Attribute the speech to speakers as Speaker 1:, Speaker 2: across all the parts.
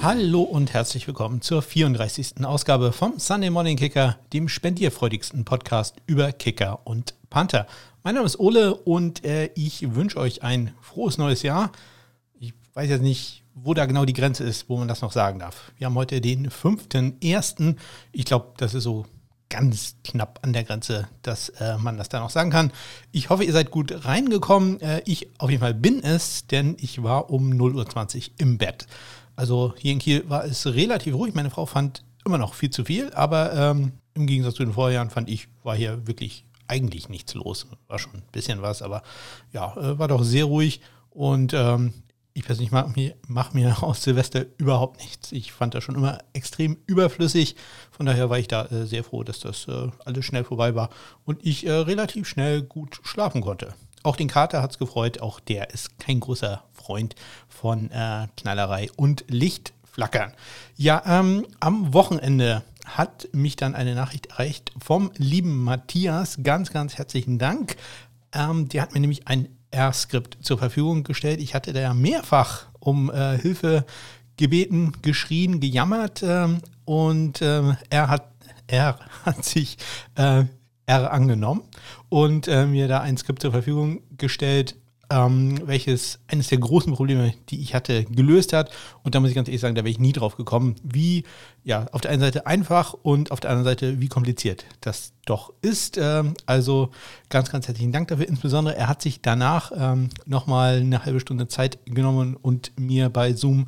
Speaker 1: Hallo und herzlich willkommen zur 34. Ausgabe vom Sunday Morning Kicker, dem spendierfreudigsten Podcast über Kicker und Panther. Mein Name ist Ole und äh, ich wünsche euch ein frohes neues Jahr. Ich weiß jetzt nicht, wo da genau die Grenze ist, wo man das noch sagen darf. Wir haben heute den 5.1. Ich glaube, das ist so ganz knapp an der Grenze, dass äh, man das da noch sagen kann. Ich hoffe, ihr seid gut reingekommen. Äh, ich auf jeden Fall bin es, denn ich war um 0.20 Uhr im Bett. Also hier in Kiel war es relativ ruhig. Meine Frau fand immer noch viel zu viel, aber ähm, im Gegensatz zu den Vorjahren fand ich, war hier wirklich eigentlich nichts los. War schon ein bisschen was, aber ja, äh, war doch sehr ruhig. Und ähm, ich persönlich mache mir, mach mir aus Silvester überhaupt nichts. Ich fand das schon immer extrem überflüssig. Von daher war ich da äh, sehr froh, dass das äh, alles schnell vorbei war und ich äh, relativ schnell gut schlafen konnte. Auch den Kater hat es gefreut. Auch der ist kein großer Freund von äh, Knallerei und Lichtflackern. Ja, ähm, am Wochenende hat mich dann eine Nachricht erreicht vom lieben Matthias. Ganz, ganz herzlichen Dank. Ähm, der hat mir nämlich ein R-Skript zur Verfügung gestellt. Ich hatte da ja mehrfach um äh, Hilfe gebeten, geschrien, gejammert ähm, und äh, er, hat, er hat sich äh, R angenommen und äh, mir da ein Skript zur Verfügung gestellt, ähm, welches eines der großen Probleme, die ich hatte, gelöst hat. Und da muss ich ganz ehrlich sagen, da wäre ich nie drauf gekommen, wie, ja, auf der einen Seite einfach und auf der anderen Seite, wie kompliziert das doch ist. Ähm, also ganz, ganz herzlichen Dank dafür. Insbesondere, er hat sich danach ähm, nochmal eine halbe Stunde Zeit genommen und mir bei Zoom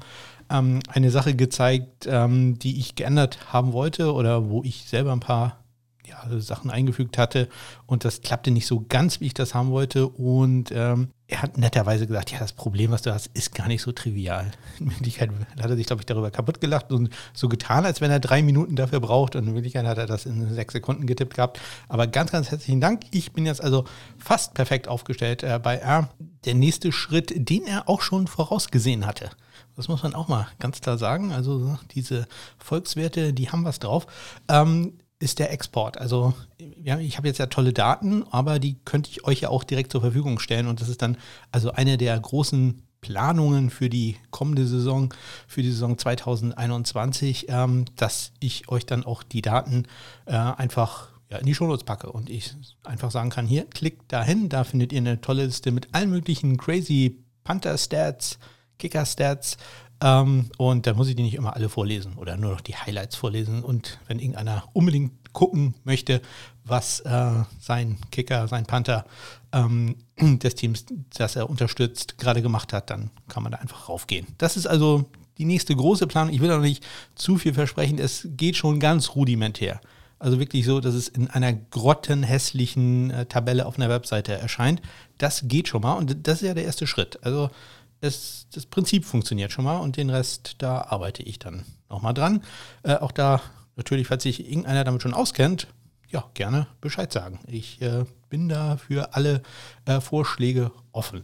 Speaker 1: ähm, eine Sache gezeigt, ähm, die ich geändert haben wollte oder wo ich selber ein paar Sachen eingefügt hatte und das klappte nicht so ganz, wie ich das haben wollte. Und ähm, er hat netterweise gesagt, ja, das Problem, was du hast, ist gar nicht so trivial. In Wirklichkeit hat er sich, glaube ich, darüber kaputt gelacht und so getan, als wenn er drei Minuten dafür braucht. Und in Wirklichkeit hat er das in sechs Sekunden getippt gehabt. Aber ganz, ganz herzlichen Dank. Ich bin jetzt also fast perfekt aufgestellt äh, bei R. Der nächste Schritt, den er auch schon vorausgesehen hatte. Das muss man auch mal ganz klar sagen. Also diese Volkswerte, die haben was drauf. Ähm, ist der Export. Also ja, ich habe jetzt ja tolle Daten, aber die könnte ich euch ja auch direkt zur Verfügung stellen. Und das ist dann also eine der großen Planungen für die kommende Saison, für die Saison 2021, ähm, dass ich euch dann auch die Daten äh, einfach ja, in die Shownotes packe und ich einfach sagen kann, hier, klickt dahin, da findet ihr eine tolle Liste mit allen möglichen crazy Panther-Stats, Kicker-Stats, ähm, und da muss ich die nicht immer alle vorlesen oder nur noch die Highlights vorlesen. Und wenn irgendeiner unbedingt gucken möchte, was äh, sein Kicker, sein Panther ähm, des Teams, das er unterstützt, gerade gemacht hat, dann kann man da einfach raufgehen. Das ist also die nächste große Planung. Ich will auch nicht zu viel versprechen. Es geht schon ganz rudimentär. Also wirklich so, dass es in einer grottenhässlichen äh, Tabelle auf einer Webseite erscheint. Das geht schon mal und das ist ja der erste Schritt. Also es, das Prinzip funktioniert schon mal und den Rest, da arbeite ich dann nochmal dran. Äh, auch da natürlich, falls sich irgendeiner damit schon auskennt, ja, gerne Bescheid sagen. Ich äh, bin da für alle äh, Vorschläge offen.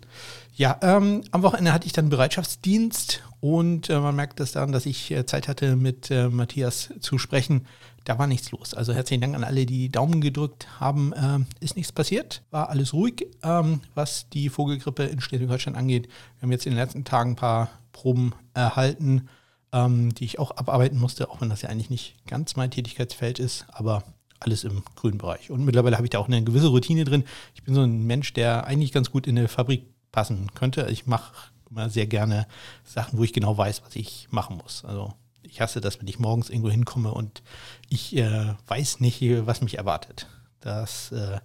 Speaker 1: Ja, ähm, am Wochenende hatte ich dann Bereitschaftsdienst und äh, man merkt das daran, dass ich äh, Zeit hatte, mit äh, Matthias zu sprechen. Da war nichts los. Also herzlichen Dank an alle, die Daumen gedrückt haben. Ähm, ist nichts passiert, war alles ruhig, ähm, was die Vogelgrippe in Schleswig-Holstein angeht. Wir haben jetzt in den letzten Tagen ein paar Proben erhalten, ähm, die ich auch abarbeiten musste, auch wenn das ja eigentlich nicht ganz mein Tätigkeitsfeld ist. Aber alles im grünen Bereich. Und mittlerweile habe ich da auch eine gewisse Routine drin. Ich bin so ein Mensch, der eigentlich ganz gut in eine Fabrik passen könnte. Ich mache immer sehr gerne Sachen, wo ich genau weiß, was ich machen muss. Also ich hasse das, wenn ich morgens irgendwo hinkomme und ich äh, weiß nicht, was mich erwartet. Das äh,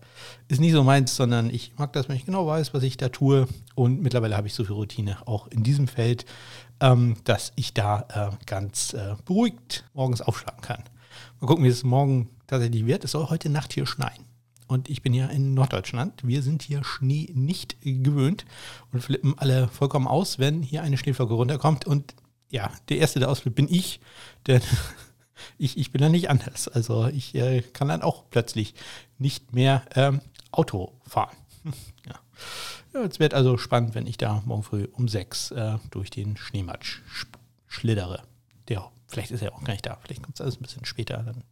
Speaker 1: ist nicht so meins, sondern ich mag das, wenn ich genau weiß, was ich da tue. Und mittlerweile habe ich so viel Routine auch in diesem Feld, ähm, dass ich da äh, ganz äh, beruhigt morgens aufschlagen kann. Mal gucken, wie es morgen tatsächlich wird. Es soll heute Nacht hier schneien. Und ich bin ja in Norddeutschland. Wir sind hier Schnee nicht gewöhnt und flippen alle vollkommen aus, wenn hier eine Schneeflocke runterkommt. Und ja, der Erste, der ausflippt, bin ich. Denn ich, ich bin da nicht anders. Also ich äh, kann dann auch plötzlich nicht mehr ähm, Auto fahren. ja. ja. es wird also spannend, wenn ich da morgen früh um sechs äh, durch den Schneematsch schlittere. Der, vielleicht ist er auch gar nicht da. Vielleicht kommt es alles ein bisschen später. Dann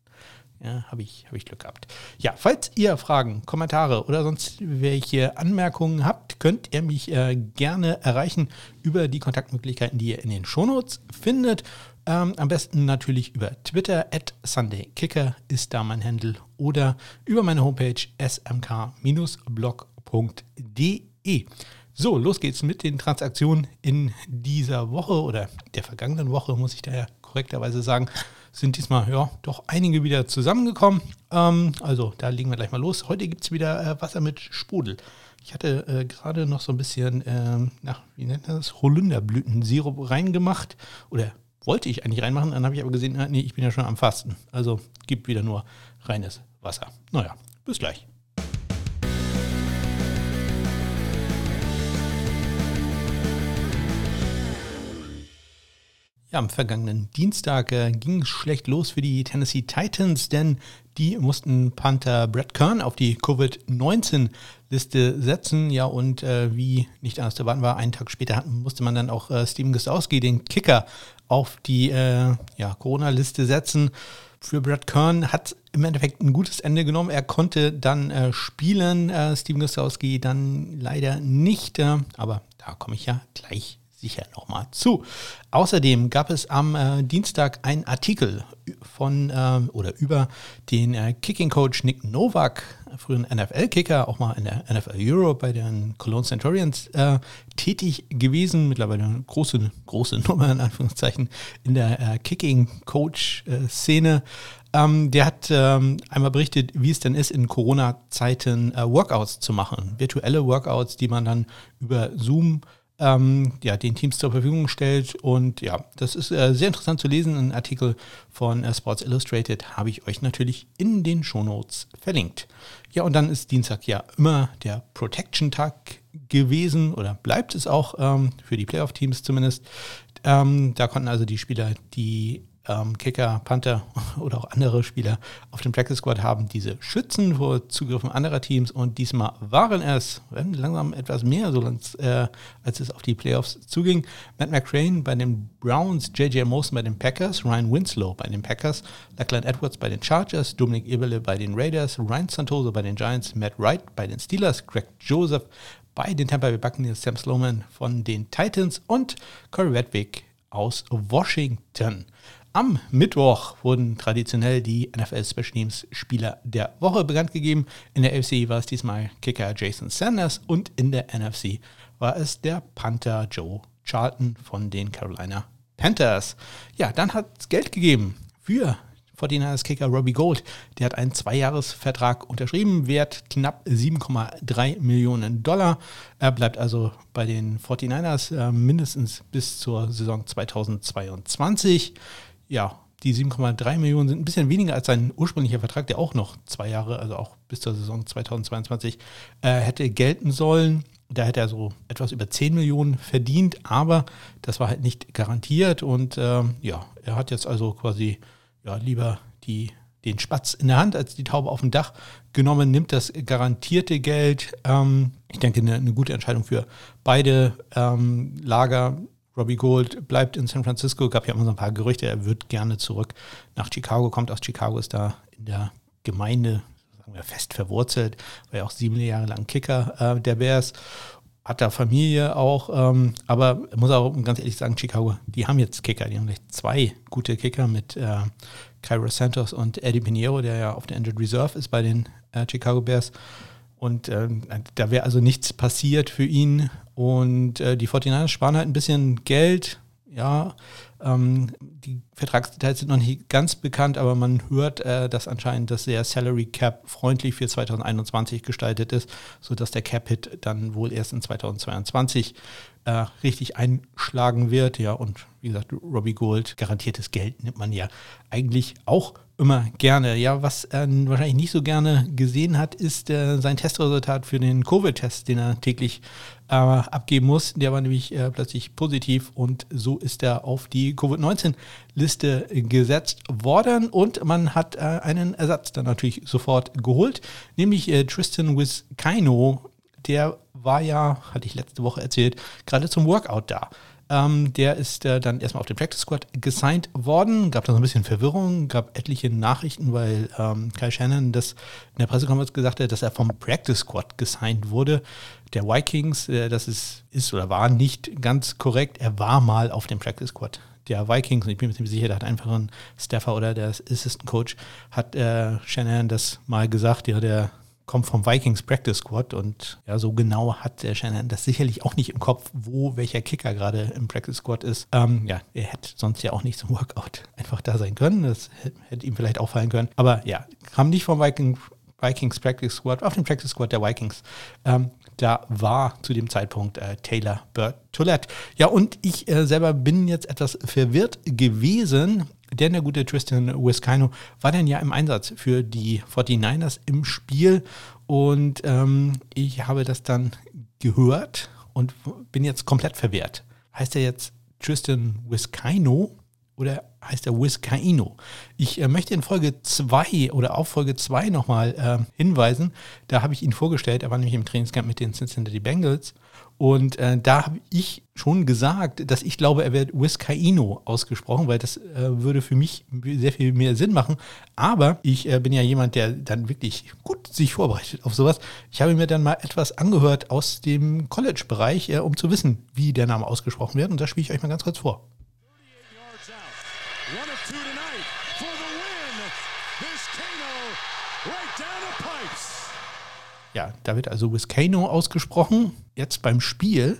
Speaker 1: ja, habe ich, hab ich Glück gehabt. Ja, falls ihr Fragen, Kommentare oder sonst welche Anmerkungen habt, könnt ihr mich äh, gerne erreichen über die Kontaktmöglichkeiten, die ihr in den Shownotes findet. Ähm, am besten natürlich über Twitter, at SundayKicker ist da mein Handle oder über meine Homepage smk-blog.de. So, los geht's mit den Transaktionen in dieser Woche oder der vergangenen Woche, muss ich daher korrekterweise sagen, sind diesmal ja doch einige wieder zusammengekommen. Ähm, also da legen wir gleich mal los. Heute gibt es wieder äh, Wasser mit Sprudel. Ich hatte äh, gerade noch so ein bisschen, ähm, nach, wie nennt man das, Holunderblütensirup reingemacht oder wollte ich eigentlich reinmachen, dann habe ich aber gesehen, äh, nee, ich bin ja schon am Fasten. Also gibt wieder nur reines Wasser. Naja, bis gleich. Ja, am vergangenen Dienstag äh, ging es schlecht los für die Tennessee Titans, denn die mussten Panther Brett Kern auf die Covid-19-Liste setzen. Ja, und äh, wie nicht anders zu erwarten war, einen Tag später musste man dann auch äh, Steven Gostowski, den Kicker, auf die äh, ja, Corona-Liste setzen. Für Brett Kern hat im Endeffekt ein gutes Ende genommen. Er konnte dann äh, spielen, äh, Steven Gostowski dann leider nicht, aber da komme ich ja gleich sicher nochmal zu. Außerdem gab es am äh, Dienstag einen Artikel von äh, oder über den äh, Kicking-Coach Nick Novak, früheren NFL-Kicker, auch mal in der NFL Europe bei den Cologne Centurions äh, tätig gewesen. Mittlerweile eine große, große Nummer in Anführungszeichen in der äh, Kicking-Coach-Szene. Ähm, der hat ähm, einmal berichtet, wie es denn ist, in Corona-Zeiten äh, Workouts zu machen. Virtuelle Workouts, die man dann über Zoom ähm, ja, den Teams zur Verfügung stellt. Und ja, das ist äh, sehr interessant zu lesen. Ein Artikel von äh, Sports Illustrated habe ich euch natürlich in den Shownotes verlinkt. Ja, und dann ist Dienstag ja immer der Protection-Tag gewesen oder bleibt es auch ähm, für die Playoff-Teams zumindest. Ähm, da konnten also die Spieler, die ähm, Kicker, Panther oder auch andere Spieler auf dem Practice Squad haben diese Schützen vor Zugriffen anderer Teams und diesmal waren es langsam etwas mehr, so äh, als es auf die Playoffs zuging. Matt McCrane bei den Browns, JJ Mosen bei den Packers, Ryan Winslow bei den Packers, Lachlan Edwards bei den Chargers, Dominic Eberle bei den Raiders, Ryan Santoso bei den Giants, Matt Wright bei den Steelers, Greg Joseph bei den Tampa Bay Buccaneers, Sam Sloman von den Titans und Corey Redwick aus Washington. Am Mittwoch wurden traditionell die NFL Special Teams Spieler der Woche bekannt gegeben. In der AFC war es diesmal Kicker Jason Sanders und in der NFC war es der Panther Joe Charlton von den Carolina Panthers. Ja, dann hat es Geld gegeben für 49ers Kicker Robbie Gold. Der hat einen Zweijahresvertrag unterschrieben, wert knapp 7,3 Millionen Dollar. Er bleibt also bei den 49ers äh, mindestens bis zur Saison 2022 ja, die 7,3 Millionen sind ein bisschen weniger als sein ursprünglicher Vertrag, der auch noch zwei Jahre, also auch bis zur Saison 2022, äh, hätte gelten sollen. Da hätte er so etwas über 10 Millionen verdient, aber das war halt nicht garantiert. Und äh, ja, er hat jetzt also quasi ja, lieber die, den Spatz in der Hand als die Taube auf dem Dach genommen, nimmt das garantierte Geld. Ähm, ich denke, eine, eine, gute Entscheidung für beide ähm, Lager. Robbie Gold bleibt in San Francisco. Gab ja immer so ein paar Gerüchte, er wird gerne zurück nach Chicago, kommt aus Chicago, ist da in der Gemeinde sagen wir, fest verwurzelt, war ja auch sieben Jahre lang Kicker äh, der Bears. Hat da Familie auch, ähm, aber muss auch ganz ehrlich sagen, Chicago, die haben jetzt Kicker, die haben gleich zwei gute Kicker mit äh, Cairo Santos und Eddie Pinheiro, der ja auf der Injured Reserve ist bei den äh, Chicago Bears. Und äh, da wäre also nichts passiert für ihn. Und äh, die 49ers sparen halt ein bisschen Geld. Ja, ähm, die Vertragsdetails sind noch nicht ganz bekannt, aber man hört, äh, dass anscheinend das sehr Salary Cap freundlich für 2021 gestaltet ist, sodass der Cap Hit dann wohl erst in 2022 äh, richtig einschlagen wird. Ja, und wie gesagt, Robbie Gold, garantiertes Geld nimmt man ja eigentlich auch immer gerne. Ja, was er wahrscheinlich nicht so gerne gesehen hat, ist äh, sein Testresultat für den Covid-Test, den er täglich äh, abgeben muss. Der war nämlich äh, plötzlich positiv und so ist er auf die Covid-19-Liste gesetzt worden und man hat äh, einen Ersatz dann natürlich sofort geholt, nämlich äh, Tristan Wiskaino. Der war ja, hatte ich letzte Woche erzählt, gerade zum Workout da. Ähm, der ist äh, dann erstmal auf den Practice Squad gesigned worden. Gab da so ein bisschen Verwirrung, gab etliche Nachrichten, weil ähm, Kai Shannon das in der Pressekonferenz gesagt hat, dass er vom Practice Squad gesigned wurde. Der Vikings, äh, das ist, ist oder war nicht ganz korrekt. Er war mal auf dem Practice Squad der Vikings, und ich bin mir ziemlich sicher, da hat einfach ein Staffer oder der Assistant Coach, hat äh, Shanahan das mal gesagt, ja, der kommt vom Vikings Practice Squad und ja, so genau hat der Shanahan das sicherlich auch nicht im Kopf, wo welcher Kicker gerade im Practice Squad ist. Ähm, ja, er hätte sonst ja auch nicht zum Workout einfach da sein können. Das hätte ihm vielleicht auffallen können. Aber ja, kam nicht vom Vikings Vikings Practice Squad, auf dem Practice Squad der Vikings. Ähm, da war zu dem Zeitpunkt äh, Taylor Bertolette. Ja, und ich äh, selber bin jetzt etwas verwirrt gewesen, denn der gute Tristan Wiskino war dann ja im Einsatz für die 49ers im Spiel und ähm, ich habe das dann gehört und bin jetzt komplett verwehrt. Heißt er jetzt Tristan Wiskino oder heißt er Wiskaino? Ich äh, möchte in Folge 2 oder auf Folge 2 nochmal äh, hinweisen. Da habe ich ihn vorgestellt. Er war nämlich im Trainingscamp mit den Cincinnati Bengals und äh, da habe ich schon gesagt, dass ich glaube, er wird Wiskaino ausgesprochen, weil das äh, würde für mich sehr viel mehr Sinn machen. Aber ich äh, bin ja jemand, der dann wirklich gut sich vorbereitet auf sowas. Ich habe mir dann mal etwas angehört aus dem College-Bereich, äh, um zu wissen, wie der Name ausgesprochen wird. Und das spiele ich euch mal ganz kurz vor. Ja, da wird also Wiskano ausgesprochen. Jetzt beim Spiel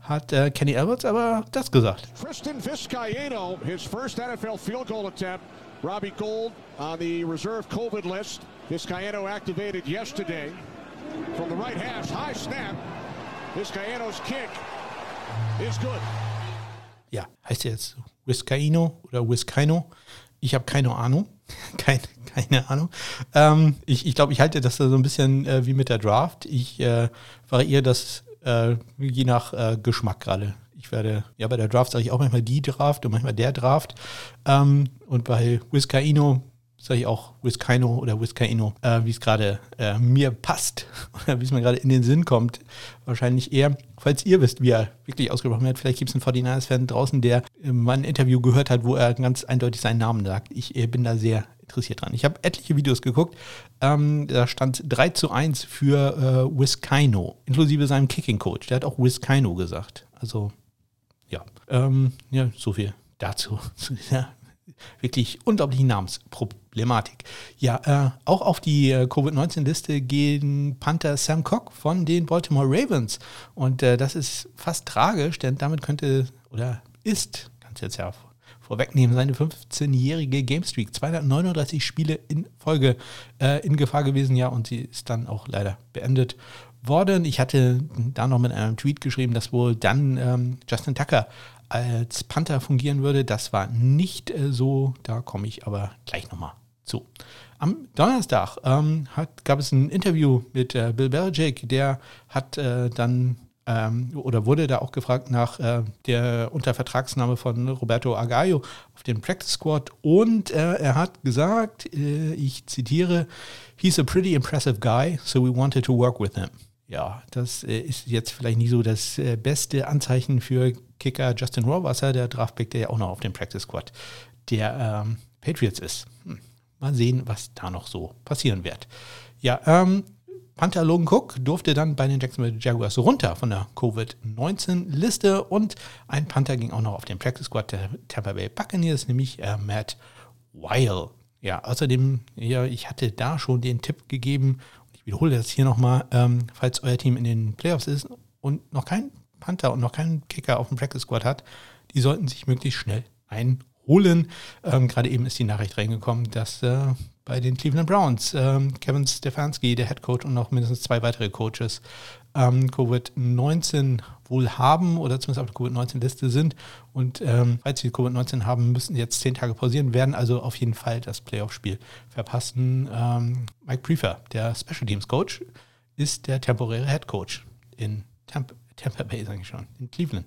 Speaker 1: hat äh, Kenny Alberts aber das gesagt. Tristan Vizcaino, his first NFL field goal attempt. Robbie Gold on the reserve COVID list. Vizcaino activated yesterday. From the right hash, high snap. Vizcaino's kick is good. Ja, heißt er jetzt Vizcaino oder Vizcaino? Ich habe keine Ahnung. Kein, keine Ahnung. Ähm, ich ich glaube, ich halte das so ein bisschen äh, wie mit der Draft. Ich äh, variiere das äh, je nach äh, Geschmack gerade. Ich werde, ja, bei der Draft sage ich auch manchmal die Draft und manchmal der Draft. Ähm, und bei Wiskaino sage ich auch Wiskaino oder Wiskaino, äh, wie es gerade äh, mir passt oder wie es mir gerade in den Sinn kommt. Wahrscheinlich eher, falls ihr wisst, wie er wirklich ausgesprochen wird. Vielleicht gibt es einen 49ers-Fan draußen, der mal ein Interview gehört hat, wo er ganz eindeutig seinen Namen sagt. Ich bin da sehr interessiert dran. Ich habe etliche Videos geguckt. Ähm, da stand 3 zu 1 für äh, Wiskaino, inklusive seinem Kicking-Coach. Der hat auch Wiskaino gesagt. Also, ja. Ähm, ja, so viel dazu, zu dieser wirklich unglaublichen Namensproblematik. Ja, äh, auch auf die äh, Covid-19-Liste gehen Panther Sam Cock von den Baltimore Ravens. Und äh, das ist fast tragisch, denn damit könnte oder ist, kannst jetzt ja vorwegnehmen, seine 15-jährige Game Streak, 239 Spiele in Folge äh, in Gefahr gewesen, ja, und sie ist dann auch leider beendet worden. Ich hatte da noch mit einem Tweet geschrieben, dass wohl dann ähm, Justin Tucker als Panther fungieren würde. Das war nicht äh, so, da komme ich aber gleich nochmal zu. Am Donnerstag ähm, hat, gab es ein Interview mit äh, Bill Belichick, der hat äh, dann ähm, oder wurde da auch gefragt nach äh, der Untervertragsnahme von Roberto Agallo auf den Practice Squad und äh, er hat gesagt, äh, ich zitiere, he's a pretty impressive guy, so we wanted to work with him. Ja, das äh, ist jetzt vielleicht nicht so das äh, beste Anzeichen für Kicker Justin Rohrwasser, der Draftpick, der ja auch noch auf dem Practice Squad der ähm, Patriots ist. Hm. Mal sehen, was da noch so passieren wird. Ja, ähm, Panther Logan Cook durfte dann bei den Jacksonville Jaguars runter von der Covid-19-Liste und ein Panther ging auch noch auf den Practice Squad der Tampa Bay Buccaneers, nämlich äh, Matt Weil. Ja, außerdem, ja, ich hatte da schon den Tipp gegeben, und ich wiederhole das hier nochmal, ähm, falls euer Team in den Playoffs ist und noch kein Panther und noch keinen Kicker auf dem Practice Squad hat, die sollten sich möglichst schnell einholen. Ähm, Gerade eben ist die Nachricht reingekommen, dass äh, bei den Cleveland Browns ähm, Kevin Stefanski, der Head Coach und noch mindestens zwei weitere Coaches ähm, Covid-19 wohl haben oder zumindest auf der Covid-19-Liste sind. Und ähm, falls sie Covid-19 haben, müssen jetzt zehn Tage pausieren, werden also auf jeden Fall das Playoff-Spiel verpassen. Ähm, Mike Prefer, der Special Teams Coach, ist der temporäre Head Coach in Tampa. Tampa Bay, sage ich schon, in Cleveland.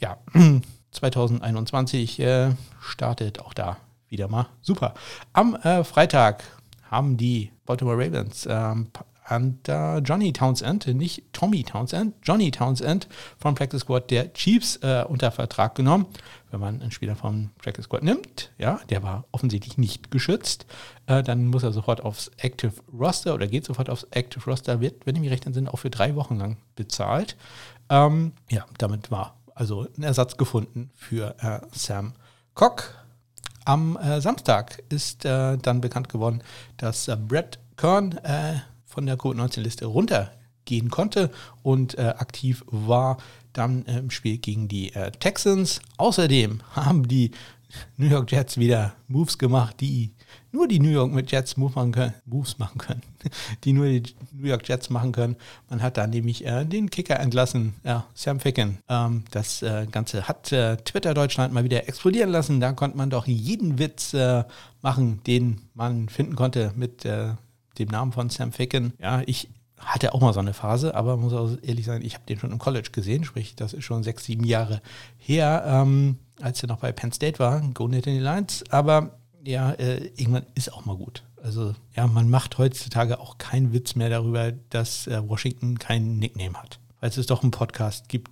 Speaker 1: Ja, 2021 äh, startet auch da wieder mal super. Am äh, Freitag haben die Baltimore Ravens ähm, und äh, Johnny Townsend, nicht Tommy Townsend, Johnny Townsend vom Practice Squad der Chiefs äh, unter Vertrag genommen. Wenn man einen Spieler vom Practice Squad nimmt, ja, der war offensichtlich nicht geschützt, äh, dann muss er sofort aufs Active Roster oder geht sofort aufs Active Roster, wird, wenn ich mich recht entsinne, auch für drei Wochen lang bezahlt. Ähm, ja, damit war also ein Ersatz gefunden für äh, Sam Cock. Am äh, Samstag ist äh, dann bekannt geworden, dass äh, Brett Kern äh, von der Covid-19-Liste runtergehen konnte und äh, aktiv war dann im Spiel gegen die äh, Texans. Außerdem haben die New York Jets wieder Moves gemacht, die nur die New York Jets Move machen können, Moves machen können, die nur die New York Jets machen können. Man hat da nämlich äh, den Kicker entlassen, ja, Sam Ficken. Ähm, das äh, Ganze hat äh, Twitter Deutschland mal wieder explodieren lassen. Da konnte man doch jeden Witz äh, machen, den man finden konnte mit äh, dem Namen von Sam Ficken. Ja, ich hatte auch mal so eine Phase, aber muss auch ehrlich sein, ich habe den schon im College gesehen, sprich, das ist schon sechs, sieben Jahre her, ähm, als er noch bei Penn State war, Go the Lines. Aber ja, äh, irgendwann ist auch mal gut. Also ja, man macht heutzutage auch keinen Witz mehr darüber, dass äh, Washington keinen Nickname hat. Falls es doch einen Podcast gibt,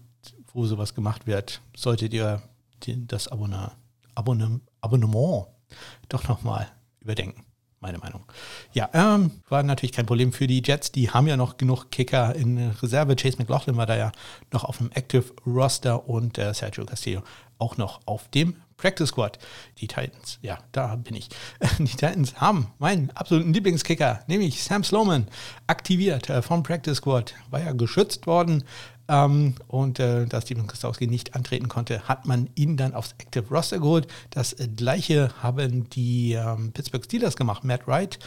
Speaker 1: wo sowas gemacht wird, solltet ihr den, das Abonnement, Abonnement, Abonnement doch nochmal überdenken meine Meinung. Ja, ähm, war natürlich kein Problem für die Jets. Die haben ja noch genug Kicker in Reserve. Chase McLaughlin war da ja noch auf dem Active Roster und äh, Sergio Castillo auch noch auf dem Practice Squad. Die Titans, ja, da bin ich. Die Titans haben meinen absoluten Lieblingskicker, nämlich Sam Sloman, aktiviert äh, vom Practice Squad. War ja geschützt worden. Ähm, und äh, da Steven Kostowski nicht antreten konnte, hat man ihn dann aufs Active Roster geholt. Das äh, gleiche haben die ähm, Pittsburgh Steelers gemacht. Matt Wright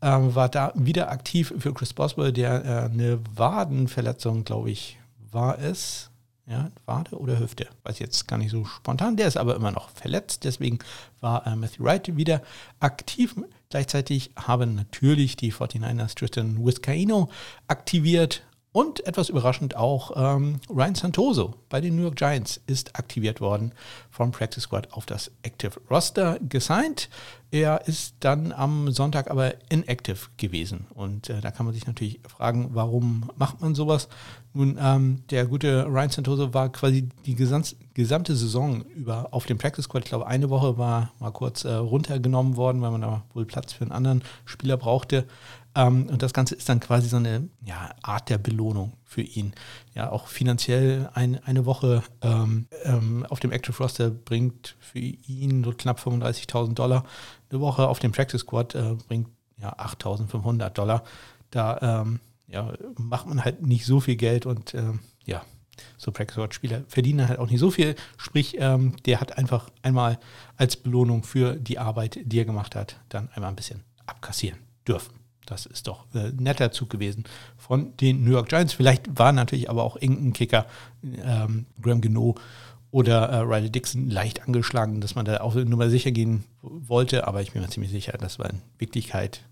Speaker 1: ähm, war da wieder aktiv für Chris Boswell, der äh, eine Wadenverletzung, glaube ich, war es. Ja, Wade oder Hüfte, weiß jetzt gar nicht so spontan. Der ist aber immer noch verletzt, deswegen war äh, Matthew Wright wieder aktiv. Gleichzeitig haben natürlich die 49ers Tristan Vizcaino aktiviert und etwas überraschend auch ähm, Ryan Santoso bei den New York Giants ist aktiviert worden vom Practice Squad auf das Active Roster gesigned. Er ist dann am Sonntag aber inactive gewesen. Und äh, da kann man sich natürlich fragen, warum macht man sowas? Nun, ähm, der gute Ryan Santoso war quasi die gesamte Saison über auf dem Practice Squad. Ich glaube, eine Woche war mal kurz äh, runtergenommen worden, weil man da wohl Platz für einen anderen Spieler brauchte. Ähm, und das Ganze ist dann quasi so eine ja, Art der Belohnung für ihn. Ja, auch finanziell ein, eine Woche ähm, ähm, auf dem Active Roster bringt für ihn so knapp 35.000 Dollar. Eine Woche auf dem Practice Squad äh, bringt ja 8.500 Dollar. Da ähm, ja, macht man halt nicht so viel Geld und ähm, ja, so Practice Squad Spieler verdienen halt auch nicht so viel. Sprich, ähm, der hat einfach einmal als Belohnung für die Arbeit, die er gemacht hat, dann einmal ein bisschen abkassieren dürfen. Das ist doch äh, netter Zug gewesen von den New York Giants. Vielleicht war natürlich aber auch irgendein Kicker, ähm, Graham Geno oder äh, Riley Dixon, leicht angeschlagen, dass man da auch nur sicher gehen wollte. Aber ich bin mir ziemlich sicher, das war in Wirklichkeit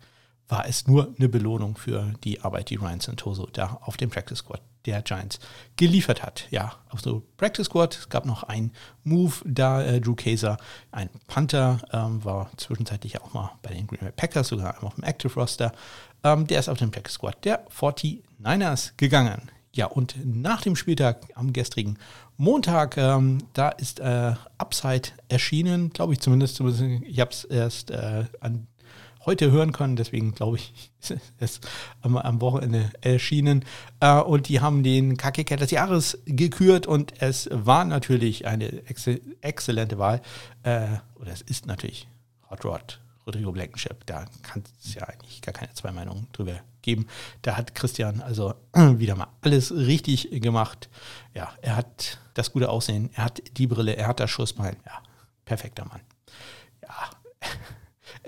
Speaker 1: war es nur eine Belohnung für die Arbeit, die Ryan Santoso da auf dem Practice Squad der Giants geliefert hat. Ja, auf so Practice Squad, es gab noch einen Move da, äh, Drew Kaiser, ein Panther, ähm, war zwischenzeitlich auch mal bei den Green Bay Packers, sogar auf dem Active Roster. Ähm, der ist auf den Practice Squad der 49ers gegangen. Ja, und nach dem Spieltag am gestrigen Montag, ähm, da ist äh, Upside erschienen, glaube ich zumindest. Ich habe es erst äh, an heute hören können. Deswegen glaube ich, ist es am, am Wochenende erschienen. Äh, und die haben den KKK des Jahres gekürt und es war natürlich eine ex exzellente Wahl. Äh, oder es ist natürlich Hot Rod. Rodrigo Blankenship, da kann es ja eigentlich gar keine zwei Meinungen drüber geben. Da hat Christian also wieder mal alles richtig gemacht. Ja, er hat das gute Aussehen, er hat die Brille, er hat das Schussbein. Ja, perfekter Mann. Ja,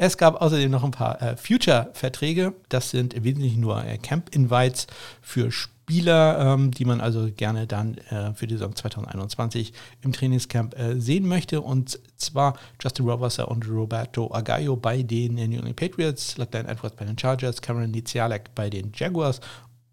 Speaker 1: es gab außerdem noch ein paar äh, Future-Verträge. Das sind im Wesentlichen nur äh, Camp-Invites für Spieler, ähm, die man also gerne dann äh, für die Saison 2021 im Trainingscamp äh, sehen möchte. Und zwar Justin Robertson und Roberto Agallo bei den New England Patriots, Lachlan Edwards bei den Chargers, Cameron Nizialek bei den Jaguars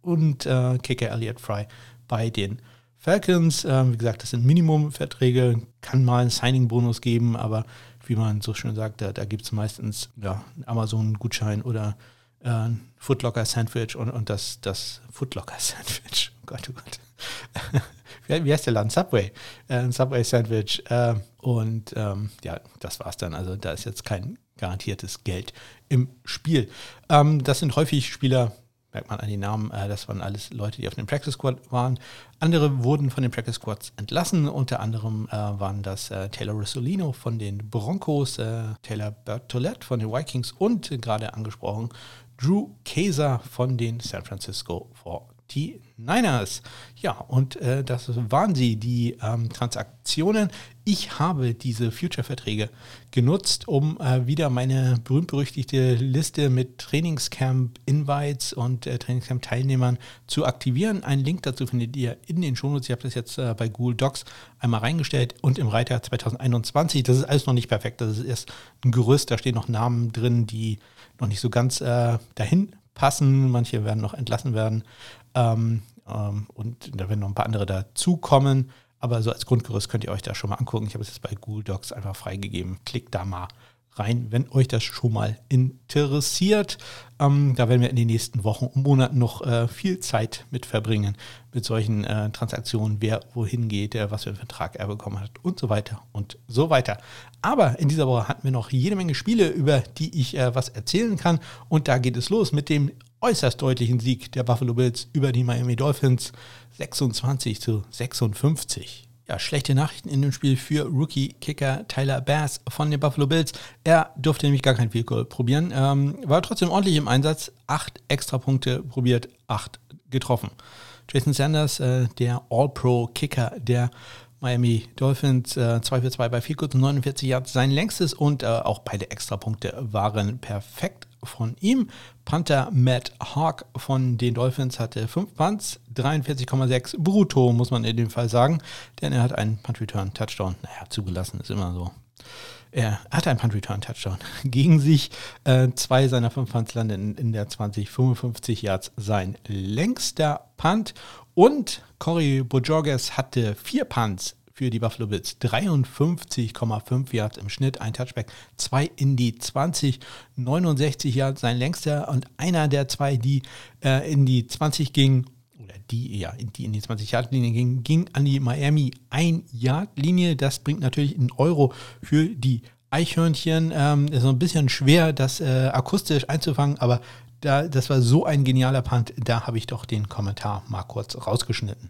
Speaker 1: und äh, Kicker Elliott Fry bei den Falcons. Ähm, wie gesagt, das sind Minimum-Verträge, kann mal einen Signing-Bonus geben, aber wie man so schön sagt, da, da gibt es meistens ja, Amazon-Gutschein oder äh, ein Footlocker-Sandwich und, und das, das Footlocker-Sandwich. Oh Gott, oh Gott. wie, heißt der Laden? Subway. Äh, Subway-Sandwich. Äh, und ähm, ja, das war's dann. Also da ist jetzt kein garantiertes Geld im Spiel. Ähm, das sind häufig Spieler, merkt man an den Namen, äh, das waren alles Leute, die auf dem Practice Squad waren. Andere wurden von den Practice Squads entlassen. Unter anderem äh, waren das äh, Taylor Rossolino von den Broncos, Taylor Bertolette von den Vikings und gerade angesprochen Drew Kayser von den San Francisco 49ers. Ja, und äh, das waren sie, die ähm, Transaktionen. Ich habe diese Future-Verträge genutzt, um äh, wieder meine berühmt-berüchtigte Liste mit Trainingscamp-Invites und äh, Trainingscamp-Teilnehmern zu aktivieren. Einen Link dazu findet ihr in den Shownotes. Ich habe das jetzt äh, bei Google Docs einmal reingestellt und im Reiter 2021. Das ist alles noch nicht perfekt. Das ist erst ein Gerüst. Da stehen noch Namen drin, die noch nicht so ganz äh, dahin passen. Manche werden noch entlassen werden. Ähm, ähm, und da werden noch ein paar andere dazukommen. Aber so als Grundgerüst könnt ihr euch das schon mal angucken. Ich habe es jetzt bei Google Docs einfach freigegeben. Klickt da mal rein, wenn euch das schon mal interessiert. Ähm, da werden wir in den nächsten Wochen und Monaten noch äh, viel Zeit mit verbringen, mit solchen äh, Transaktionen, wer wohin geht, äh, was für einen Vertrag er bekommen hat und so weiter und so weiter. Aber in dieser Woche hatten wir noch jede Menge Spiele, über die ich äh, was erzählen kann. Und da geht es los mit dem äußerst deutlichen Sieg der Buffalo Bills über die Miami Dolphins 26 zu 56. Ja, schlechte Nachrichten in dem Spiel für Rookie-Kicker Tyler Bass von den Buffalo Bills. Er durfte nämlich gar kein Field Goal probieren, ähm, war trotzdem ordentlich im Einsatz. Acht extra Punkte probiert, acht getroffen. Jason Sanders, äh, der All-Pro-Kicker der Miami Dolphins, äh, 2 für 2 bei 4 kurz 49 Yards, sein längstes und äh, auch beide Extrapunkte waren perfekt von ihm. Panther Matt Hawk von den Dolphins hatte 5 Punts, 43,6 brutto, muss man in dem Fall sagen, denn er hat einen Punt-Return-Touchdown, naja, zugelassen ist immer so. Er hatte einen Punt-Return-Touchdown gegen sich. Äh, zwei seiner fünf Punts landen in, der 20, 55 Yards sein längster Punt. Und Cory Bojorges hatte vier Punts für die Buffalo Bills. 53,5 Yards im Schnitt, ein Touchback, zwei in die 20, 69 Yards sein längster und einer der zwei, die äh, in die 20 gingen, oder die, ja, die in die 20-Yard-Linie ging, ging an die Miami 1-Yard-Linie. Das bringt natürlich einen Euro für die Eichhörnchen. Ähm, ist ein bisschen schwer, das äh, akustisch einzufangen, aber da, das war so ein genialer Punt, da habe ich doch den Kommentar mal kurz rausgeschnitten.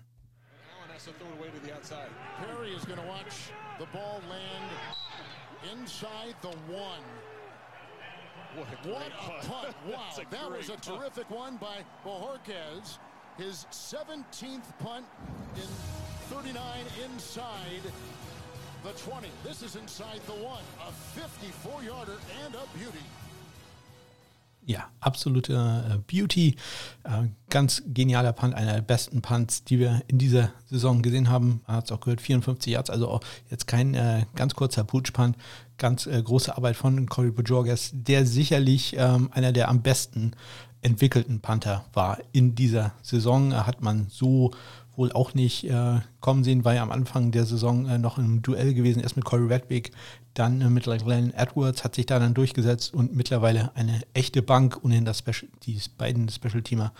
Speaker 1: What a punt. Wow. That was a terrific one by Bohorquez. His 17th punt in 39 inside the 20. This is inside the one. A 54-yarder and a beauty. Ja, absolute äh, Beauty. Äh, ganz genialer Punt, einer der besten Punts, die wir in dieser Saison gesehen haben. Man hat es auch gehört, 54 Yards, also auch jetzt kein äh, ganz kurzer Pooch-Punt. Ganz äh, große Arbeit von Corey Bojorges, der sicherlich ähm, einer der am besten entwickelten Panther war in dieser Saison. Hat man so wohl auch nicht äh, kommen sehen, war ja am Anfang der Saison äh, noch im Duell gewesen, erst mit Corey Redwick, dann äh, mit Glenn Edwards, hat sich da dann durchgesetzt und mittlerweile eine echte Bank, ohnehin das Special, die beiden Special-Teamer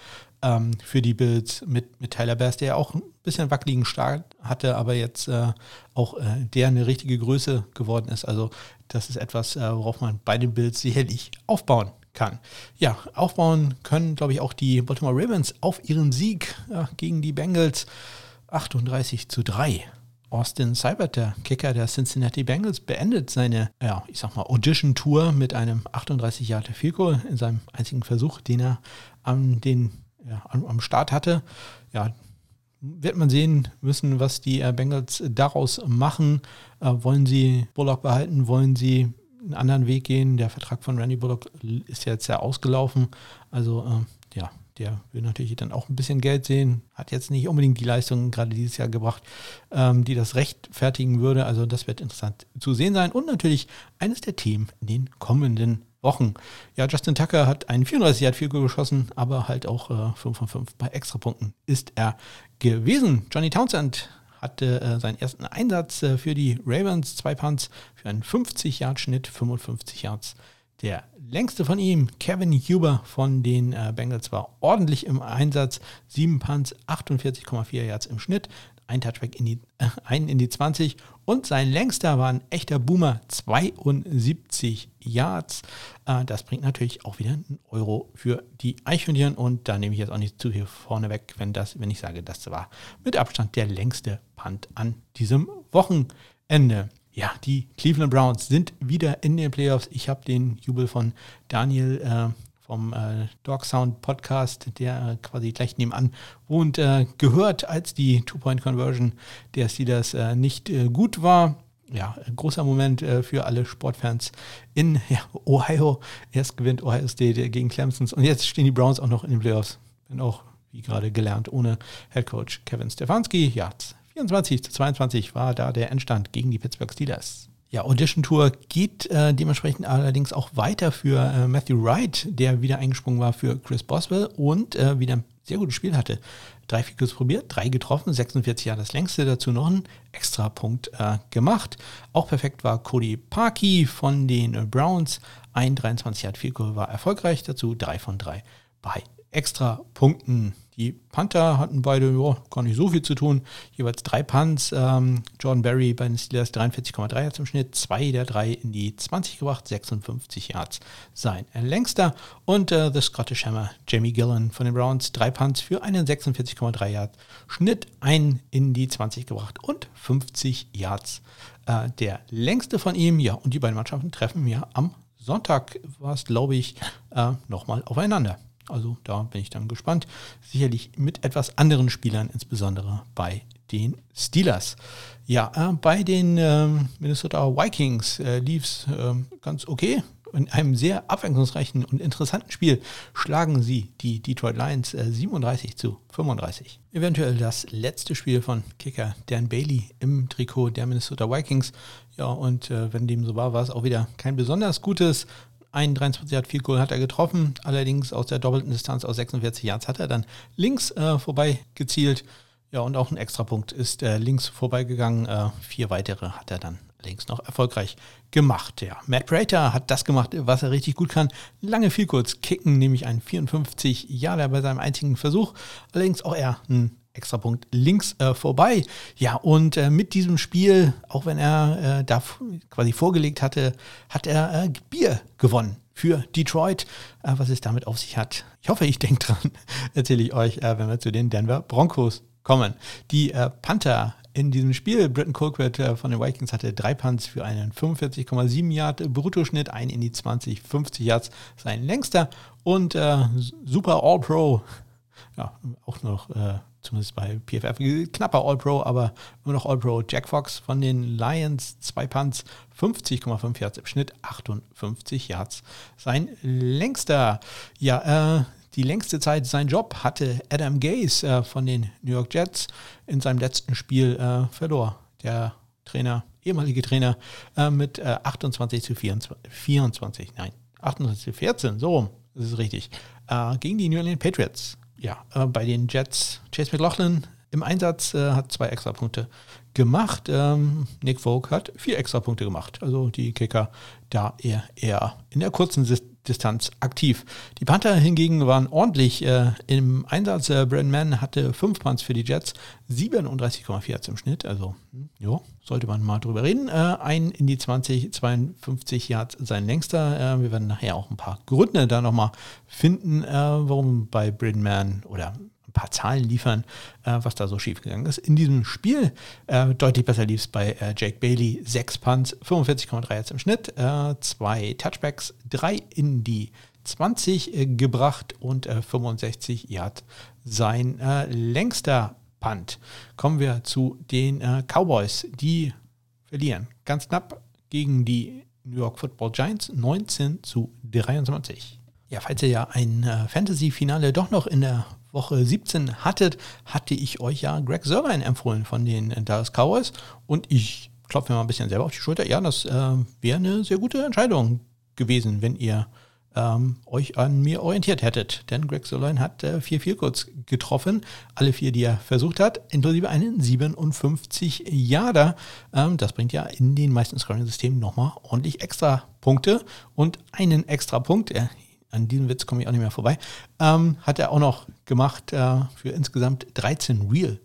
Speaker 1: ähm, für die Bills mit, mit Tyler Bass, der auch ein bisschen wackeligen Start hatte, aber jetzt äh, auch äh, der eine richtige Größe geworden ist. Also das ist etwas, äh, worauf man bei den Bills sicherlich aufbauen kann. Ja, aufbauen können, glaube ich, auch die Baltimore Ravens auf ihren Sieg ja, gegen die Bengals 38 zu 3. Austin Seibert, der Kicker der Cincinnati Bengals, beendet seine, ja, ich sag mal, Audition-Tour mit einem 38 Jahre Goal in seinem einzigen Versuch, den er am, den, ja, am, am Start hatte. Ja, wird man sehen müssen, was die äh, Bengals daraus machen. Äh, wollen sie Bullock behalten? Wollen sie einen anderen Weg gehen. Der Vertrag von Randy Bullock ist jetzt ja ausgelaufen. Also äh, ja, der will natürlich dann auch ein bisschen Geld sehen. Hat jetzt nicht unbedingt die Leistung gerade dieses Jahr gebracht, ähm, die das rechtfertigen würde. Also das wird interessant zu sehen sein. Und natürlich eines der Themen in den kommenden Wochen. Ja, Justin Tucker hat einen 34 Yard Field geschossen, aber halt auch äh, 5 von 5 bei Extrapunkten ist er gewesen. Johnny Townsend hatte äh, seinen ersten Einsatz äh, für die Ravens, zwei Punts für einen 50-Yard-Schnitt, 55 Yards Der längste von ihm, Kevin Huber von den äh, Bengals, war ordentlich im Einsatz. 7 Punts, 48,4 Yards im Schnitt ein Touchback in die, äh, einen in die 20 und sein längster war ein echter Boomer, 72 Yards. Äh, das bringt natürlich auch wieder einen Euro für die Eichhörnchen und da nehme ich jetzt auch nicht zu viel vorne weg, wenn, das, wenn ich sage, das war mit Abstand der längste Punt an diesem Wochenende. Ja, die Cleveland Browns sind wieder in den Playoffs. Ich habe den Jubel von Daniel äh, vom äh, Dog Sound Podcast, der äh, quasi gleich nebenan wohnt, äh, gehört, als die Two-Point-Conversion der Steelers äh, nicht äh, gut war. Ja, großer Moment äh, für alle Sportfans in ja, Ohio. Erst gewinnt Ohio State gegen Clemson und jetzt stehen die Browns auch noch in den Playoffs. Bin auch, wie gerade gelernt, ohne Head Coach Kevin Stefanski. Ja, 24 zu 22 war da der Endstand gegen die Pittsburgh Steelers. Ja, Audition Tour geht äh, dementsprechend allerdings auch weiter für äh, Matthew Wright, der wieder eingesprungen war für Chris Boswell und äh, wieder ein sehr gutes Spiel hatte. Drei Figures probiert, drei getroffen, 46 Jahre das längste, dazu noch einen extra Punkt äh, gemacht. Auch perfekt war Cody Parkey von den Browns. Ein 23 Yard Figur war erfolgreich, dazu drei von drei bei extra Punkten. Die Panther hatten beide jo, gar nicht so viel zu tun. Jeweils drei Punts. Ähm, Jordan Berry bei den Steelers 43,3 Yards im Schnitt. Zwei der drei in die 20 gebracht. 56 Yards sein längster. Und äh, The Scottish Hammer, Jamie Gillen von den Browns. Drei Punts für einen 46,3 Yards Schnitt. Ein in die 20 gebracht und 50 Yards. Äh, der längste von ihm. Ja, und die beiden Mannschaften treffen ja am Sonntag, war es glaube ich, äh, nochmal aufeinander. Also da bin ich dann gespannt. Sicherlich mit etwas anderen Spielern, insbesondere bei den Steelers. Ja, äh, bei den äh, Minnesota Vikings äh, lief es ähm, ganz okay. In einem sehr abwechslungsreichen und interessanten Spiel schlagen sie die Detroit Lions 37 äh, zu 35. Eventuell das letzte Spiel von Kicker Dan Bailey im Trikot der Minnesota Vikings. Ja, und äh, wenn dem so war, war es auch wieder kein besonders gutes. Ein 23 Yard Field Goal hat er getroffen, allerdings aus der doppelten Distanz aus 46 Yards hat er dann links äh, vorbei gezielt. Ja, und auch ein Extrapunkt ist äh, links vorbeigegangen. Äh, vier weitere hat er dann links noch erfolgreich gemacht. Ja, Matt Prater hat das gemacht, was er richtig gut kann. Lange viel kurz kicken, nämlich ein 54 Jahre bei seinem einzigen Versuch. Allerdings auch er ein Extrapunkt links äh, vorbei. Ja, und äh, mit diesem Spiel, auch wenn er äh, da quasi vorgelegt hatte, hat er äh, Bier gewonnen für Detroit. Äh, was es damit auf sich hat, ich hoffe, ich denke dran, erzähle ich euch, äh, wenn wir zu den Denver Broncos kommen. Die Panther in diesem Spiel. Britton Colquitt von den Vikings hatte drei Punts für einen 45,7 Yard Bruttoschnitt, ein in die 20, 50 Yards sein längster und super All-Pro. Ja, auch noch zumindest bei PFF, knapper All-Pro, aber immer noch All-Pro. Jack Fox von den Lions, zwei Punts, 50,5 Yards im Schnitt, 58 Yards. Sein längster, ja, äh, die längste Zeit sein Job hatte Adam Gaze äh, von den New York Jets in seinem letzten Spiel äh, verlor. Der Trainer, ehemalige Trainer, äh, mit 28 äh, zu 24, 24, nein, 28 zu 14, so rum, das ist richtig, äh, gegen die New England Patriots ja, äh, bei den Jets Chase McLaughlin im Einsatz, äh, hat zwei extra Punkte gemacht. Ähm, Nick Vogt hat vier extra Punkte gemacht. Also die Kicker da eher, eher in der kurzen Distanz aktiv. Die Panther hingegen waren ordentlich äh, im Einsatz. Äh, Mann hatte fünf Punts für die Jets, 37,4 im Schnitt. Also, hm, ja, sollte man mal drüber reden. Äh, ein in die 20, 52 Yards sein längster. Äh, wir werden nachher auch ein paar Gründe da nochmal finden, äh, warum bei Brandon Mann oder paar Zahlen liefern, äh, was da so schiefgegangen ist. In diesem Spiel äh, deutlich besser lief es bei äh, Jake Bailey. Sechs Punts, 45,3 jetzt im Schnitt, äh, zwei Touchbacks, drei in die 20 äh, gebracht und 65 äh, Yard sein längster Punt. Kommen wir zu den Cowboys. Die verlieren ganz knapp gegen die New York Football Giants 19 zu 23. Ja, falls ihr ja ein Fantasy-Finale doch noch in der Woche 17 hattet, hatte ich euch ja Greg Sörlein empfohlen von den Dallas Cowboys. Und ich klopfe mir mal ein bisschen selber auf die Schulter. Ja, das äh, wäre eine sehr gute Entscheidung gewesen, wenn ihr ähm, euch an mir orientiert hättet. Denn Greg Soloin hat äh, vier Vielkurz getroffen, alle vier, die er versucht hat, inklusive einen 57 Jahre. Ähm, das bringt ja in den meisten Scoring-Systemen nochmal ordentlich extra Punkte und einen extra Punkt. Äh, an diesem Witz komme ich auch nicht mehr vorbei. Ähm, hat er auch noch gemacht äh, für insgesamt 13 Real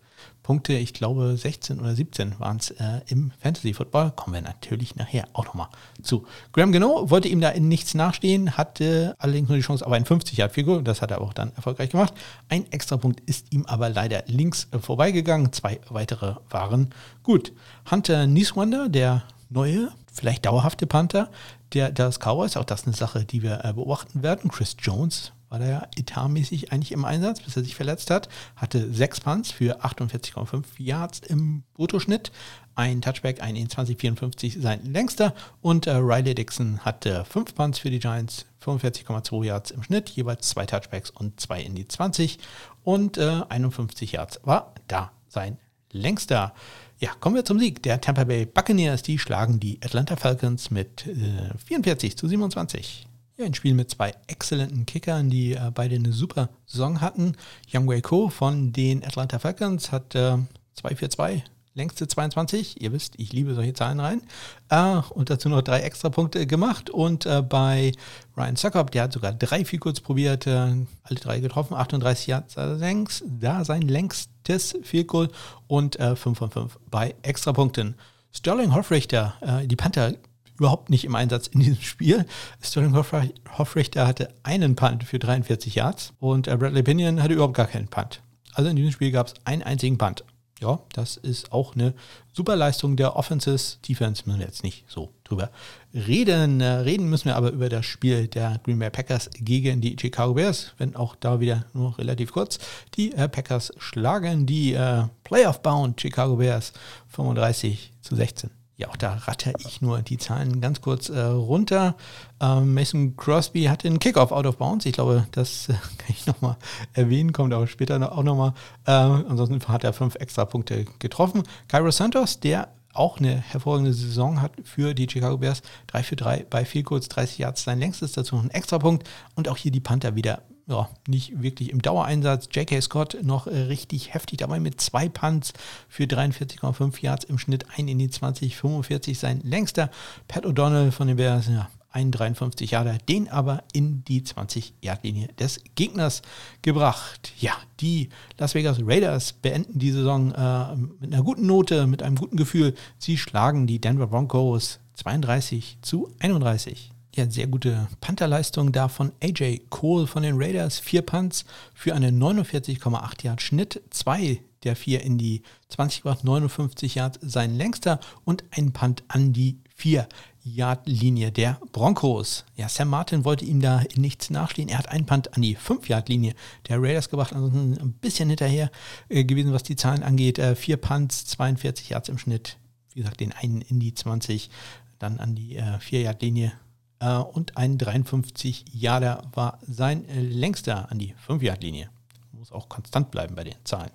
Speaker 1: Punkte, ich glaube 16 oder 17 waren es äh, im Fantasy Football. Kommen wir natürlich nachher auch nochmal zu. Graham Geno wollte ihm da in nichts nachstehen, hatte allerdings nur die Chance auf ein 50 Yard Figur. Das hat er auch dann erfolgreich gemacht. Ein extra Punkt ist ihm aber leider links äh, vorbeigegangen. Zwei weitere waren gut. Hunter Nieswander, der neue, vielleicht dauerhafte Panther der Dallas Cowboys, auch das ist eine Sache, die wir äh, beobachten werden. Chris Jones war der ja etatmäßig eigentlich im Einsatz, bis er sich verletzt hat. Hatte sechs Punts für 48,5 Yards im Bruttoschnitt. Ein Touchback, ein in 2054 sein längster. Und äh, Riley Dixon hatte fünf Punts für die Giants, 45,2 Yards im Schnitt, jeweils zwei Touchbacks und zwei in die 20. Und äh, 51 Yards war da sein längster. Ja, kommen wir zum Sieg der Tampa Bay Buccaneers. Die schlagen die Atlanta Falcons mit äh, 44 zu 27. Ja, ein Spiel mit zwei exzellenten Kickern, die äh, beide eine super Saison hatten. Young Wei Ko von den Atlanta Falcons hat äh, 2 für 2 längste 22. Ihr wisst, ich liebe solche Zahlen rein. Äh, und dazu noch drei extra Punkte gemacht. Und äh, bei Ryan Suckup, der hat sogar drei viel kurz probiert, äh, alle drei getroffen, 38 Yards längs, da sein längstes Field und äh, 5 von 5 bei Extrapunkten. Sterling Hoffrichter, äh, die Panther überhaupt nicht im Einsatz in diesem Spiel. Sterling Hoffrichter hatte einen Punt für 43 Yards und äh, Bradley Pinion hatte überhaupt gar keinen Punt. Also in diesem Spiel gab es einen einzigen Punt. Ja, das ist auch eine super Leistung der Offenses. Defense müssen wir jetzt nicht so drüber reden. Äh, reden müssen wir aber über das Spiel der Green Bay Packers gegen die Chicago Bears, wenn auch da wieder nur relativ kurz. Die äh, Packers schlagen die äh, Playoff-Bound Chicago Bears 35 zu 16. Ja, auch da ratter ich nur die Zahlen ganz kurz äh, runter. Ähm, Mason Crosby hatte einen Kickoff out of bounds. Ich glaube, das äh, kann ich nochmal erwähnen, kommt aber später noch, auch nochmal. Äh, ansonsten hat er fünf extra Punkte getroffen. Cairo Santos, der auch eine hervorragende Saison hat für die Chicago Bears. 3 für 3 bei viel kurz 30 Yards sein längstes, dazu noch ein extra Punkt. Und auch hier die Panther wieder ja, nicht wirklich im Dauereinsatz. J.K. Scott noch äh, richtig heftig dabei mit zwei Punts für 43,5 Yards im Schnitt, ein in die 20, 45 sein längster. Pat O'Donnell von den Bears, ja, 1,53 Jahre, den aber in die 20-Yard-Linie des Gegners gebracht. Ja, die Las Vegas Raiders beenden die Saison äh, mit einer guten Note, mit einem guten Gefühl. Sie schlagen die Denver Broncos 32 zu 31 ja, sehr gute Pantherleistung da von AJ Cole von den Raiders. Vier Punts für einen 49,8 Yard Schnitt. Zwei der vier in die 20 gebracht, 59 Yards sein längster und ein Punt an die 4 Yard Linie der Broncos. Ja, Sam Martin wollte ihm da in nichts nachstehen. Er hat einen Punt an die 5 Yard Linie der Raiders gebracht, also ein bisschen hinterher äh, gewesen, was die Zahlen angeht. Äh, vier Punts, 42 Yards im Schnitt. Wie gesagt, den einen in die 20, dann an die äh, 4 Yard Linie äh, und ein 53 Jahre war sein äh, längster an die 5-Yard-Linie. Muss auch konstant bleiben bei den Zahlen.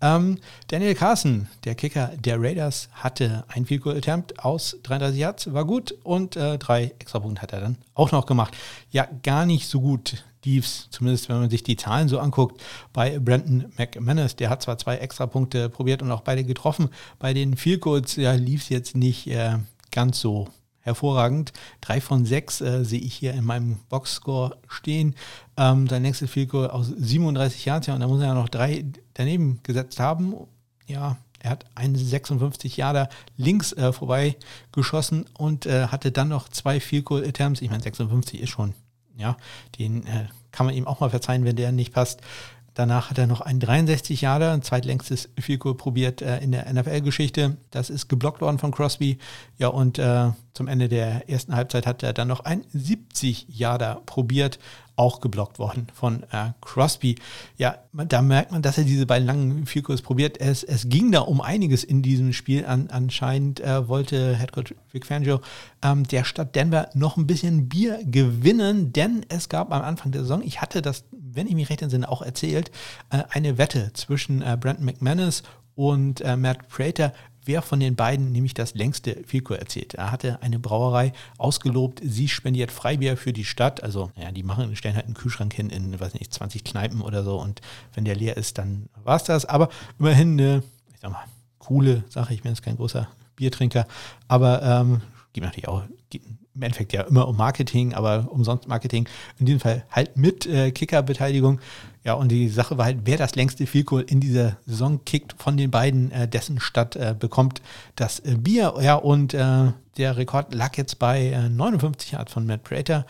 Speaker 1: Ähm, Daniel Carson, der Kicker der Raiders, hatte ein Field Goal Attempt aus 33 Yards, war gut und äh, drei Extrapunkte hat er dann auch noch gemacht. Ja, gar nicht so gut lief's, zumindest wenn man sich die Zahlen so anguckt, bei Brandon McManus. Der hat zwar zwei Extrapunkte probiert und auch beide getroffen. Bei den Field Goals ja, lief es jetzt nicht äh, ganz so hervorragend. Drei von sechs äh, sehe ich hier in meinem Boxscore stehen. Ähm, sein nächstes Field Goal aus 37 Yards, ja, und da muss er ja noch drei daneben gesetzt haben. Ja, er hat einen 56 Jahre links äh, vorbei geschossen und äh, hatte dann noch zwei Field Goal Attempts. Ich meine, 56 ist schon, ja, den äh, kann man ihm auch mal verzeihen, wenn der nicht passt. Danach hat er noch ein 63 Jahre, ein zweitlängstes Field probiert äh, in der NFL-Geschichte. Das ist geblockt worden von Crosby. Ja, und äh, zum Ende der ersten Halbzeit hat er dann noch ein 70 Jahre probiert auch geblockt worden von äh, Crosby. Ja, da merkt man, dass er diese beiden langen Vielkurs probiert. Es, es ging da um einiges in diesem Spiel. An, anscheinend äh, wollte Headcoach Vic Fangio ähm, der Stadt Denver noch ein bisschen Bier gewinnen, denn es gab am Anfang der Saison, ich hatte das, wenn ich mich recht entsinne, auch erzählt, äh, eine Wette zwischen äh, Brandon McManus und äh, Matt Prater, wer von den beiden nämlich das längste Vielkur erzählt. Er hatte eine Brauerei ausgelobt, sie spendiert Freibier für die Stadt. Also, ja, die machen, stellen halt einen Kühlschrank hin in, weiß nicht, 20 Kneipen oder so. Und wenn der leer ist, dann war es das. Aber immerhin eine, ich sag mal, coole Sache. Ich bin jetzt kein großer Biertrinker, aber ähm, gibt natürlich auch im Endeffekt ja immer um Marketing, aber umsonst Marketing. In diesem Fall halt mit äh, Kicker-Beteiligung. Ja, und die Sache war halt, wer das längste Field in dieser Saison kickt von den beiden, äh, dessen Stadt äh, bekommt das äh, Bier. Ja, und äh, der Rekord lag jetzt bei 59 äh, Yards von Matt Prater.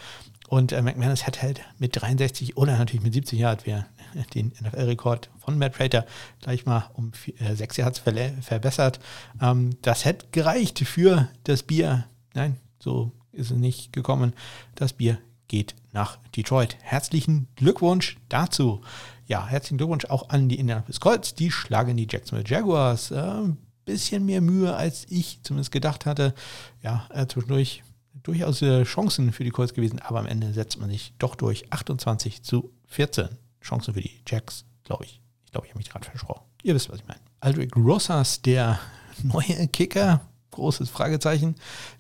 Speaker 1: Und äh, McManus hat halt mit 63 oder natürlich mit 70 Yards, wer den NFL-Rekord von Matt Prater gleich mal um äh, sechs Yards ver verbessert. Ähm, das hätte gereicht für das Bier. Nein, so ist es nicht gekommen. Das Bier geht nach Detroit. Herzlichen Glückwunsch dazu. Ja, herzlichen Glückwunsch auch an die Indianapolis Colts. Die schlagen die Jacksonville Jaguars. Äh, ein bisschen mehr Mühe, als ich zumindest gedacht hatte. Ja, äh, zwischendurch durchaus äh, Chancen für die Colts gewesen, aber am Ende setzt man sich doch durch 28 zu 14. Chancen für die Jacks, glaube ich. Ich glaube, ich habe mich gerade versprochen. Ihr wisst, was ich meine. Aldrich Rosas, der neue Kicker, großes Fragezeichen.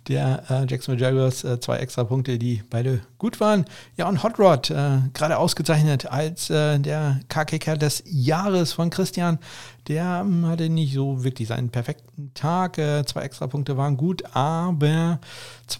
Speaker 1: Der äh, Jacksonville Jaguars, äh, zwei extra Punkte, die beide gut waren. Ja, und Hot Rod, äh, gerade ausgezeichnet als äh, der K-Kicker des Jahres von Christian. Der ähm, hatte nicht so wirklich seinen perfekten Tag. Äh, zwei extra Punkte waren gut, aber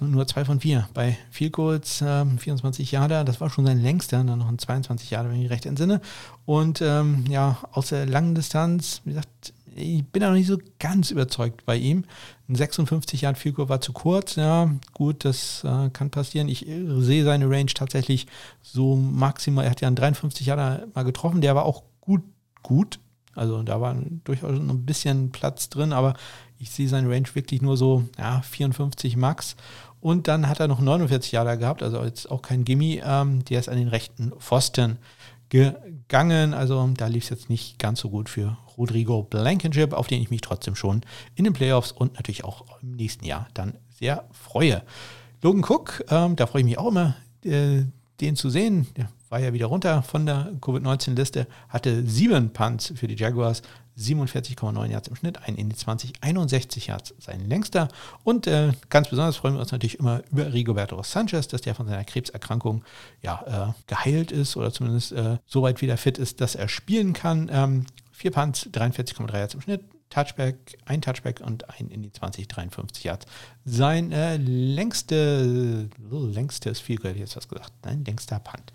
Speaker 1: nur zwei von vier. Bei Field Goals 24 Jahre, das war schon sein längster, dann noch ein 22 Jahre, wenn ich recht entsinne. Und ähm, ja, aus der langen Distanz, wie gesagt, ich bin da noch nicht so ganz überzeugt bei ihm. Ein 56 Jahren Figur war zu kurz. Ja, gut, das äh, kann passieren. Ich äh, sehe seine Range tatsächlich so maximal. Er hat ja einen 53 Jahre mal getroffen. Der war auch gut, gut. Also da war durchaus noch ein bisschen Platz drin, aber ich sehe seine Range wirklich nur so ja, 54 Max. Und dann hat er noch 49 Jahre gehabt, also jetzt auch kein Gimme. Ähm, der ist an den rechten Pfosten gegangen. Also da lief es jetzt nicht ganz so gut für Rodrigo Blankenship, auf den ich mich trotzdem schon in den Playoffs und natürlich auch im nächsten Jahr dann sehr freue. Logan Cook, ähm, da freue ich mich auch immer, äh, den zu sehen. Der war ja wieder runter von der Covid-19-Liste, hatte sieben Punts für die Jaguars, 47,9 Yards im Schnitt, ein in die 20, 61 Yards sein längster. Und äh, ganz besonders freuen wir uns natürlich immer über Rigoberto Sanchez, dass der von seiner Krebserkrankung ja, äh, geheilt ist oder zumindest äh, so weit wieder fit ist, dass er spielen kann. Ähm, vier Punts, 43,3 Yards im Schnitt, Touchback, ein Touchback und ein in die 20, 53 Yards. Sein äh, längste, längstes Field Goal, jetzt was gesagt, nein, längster Punt.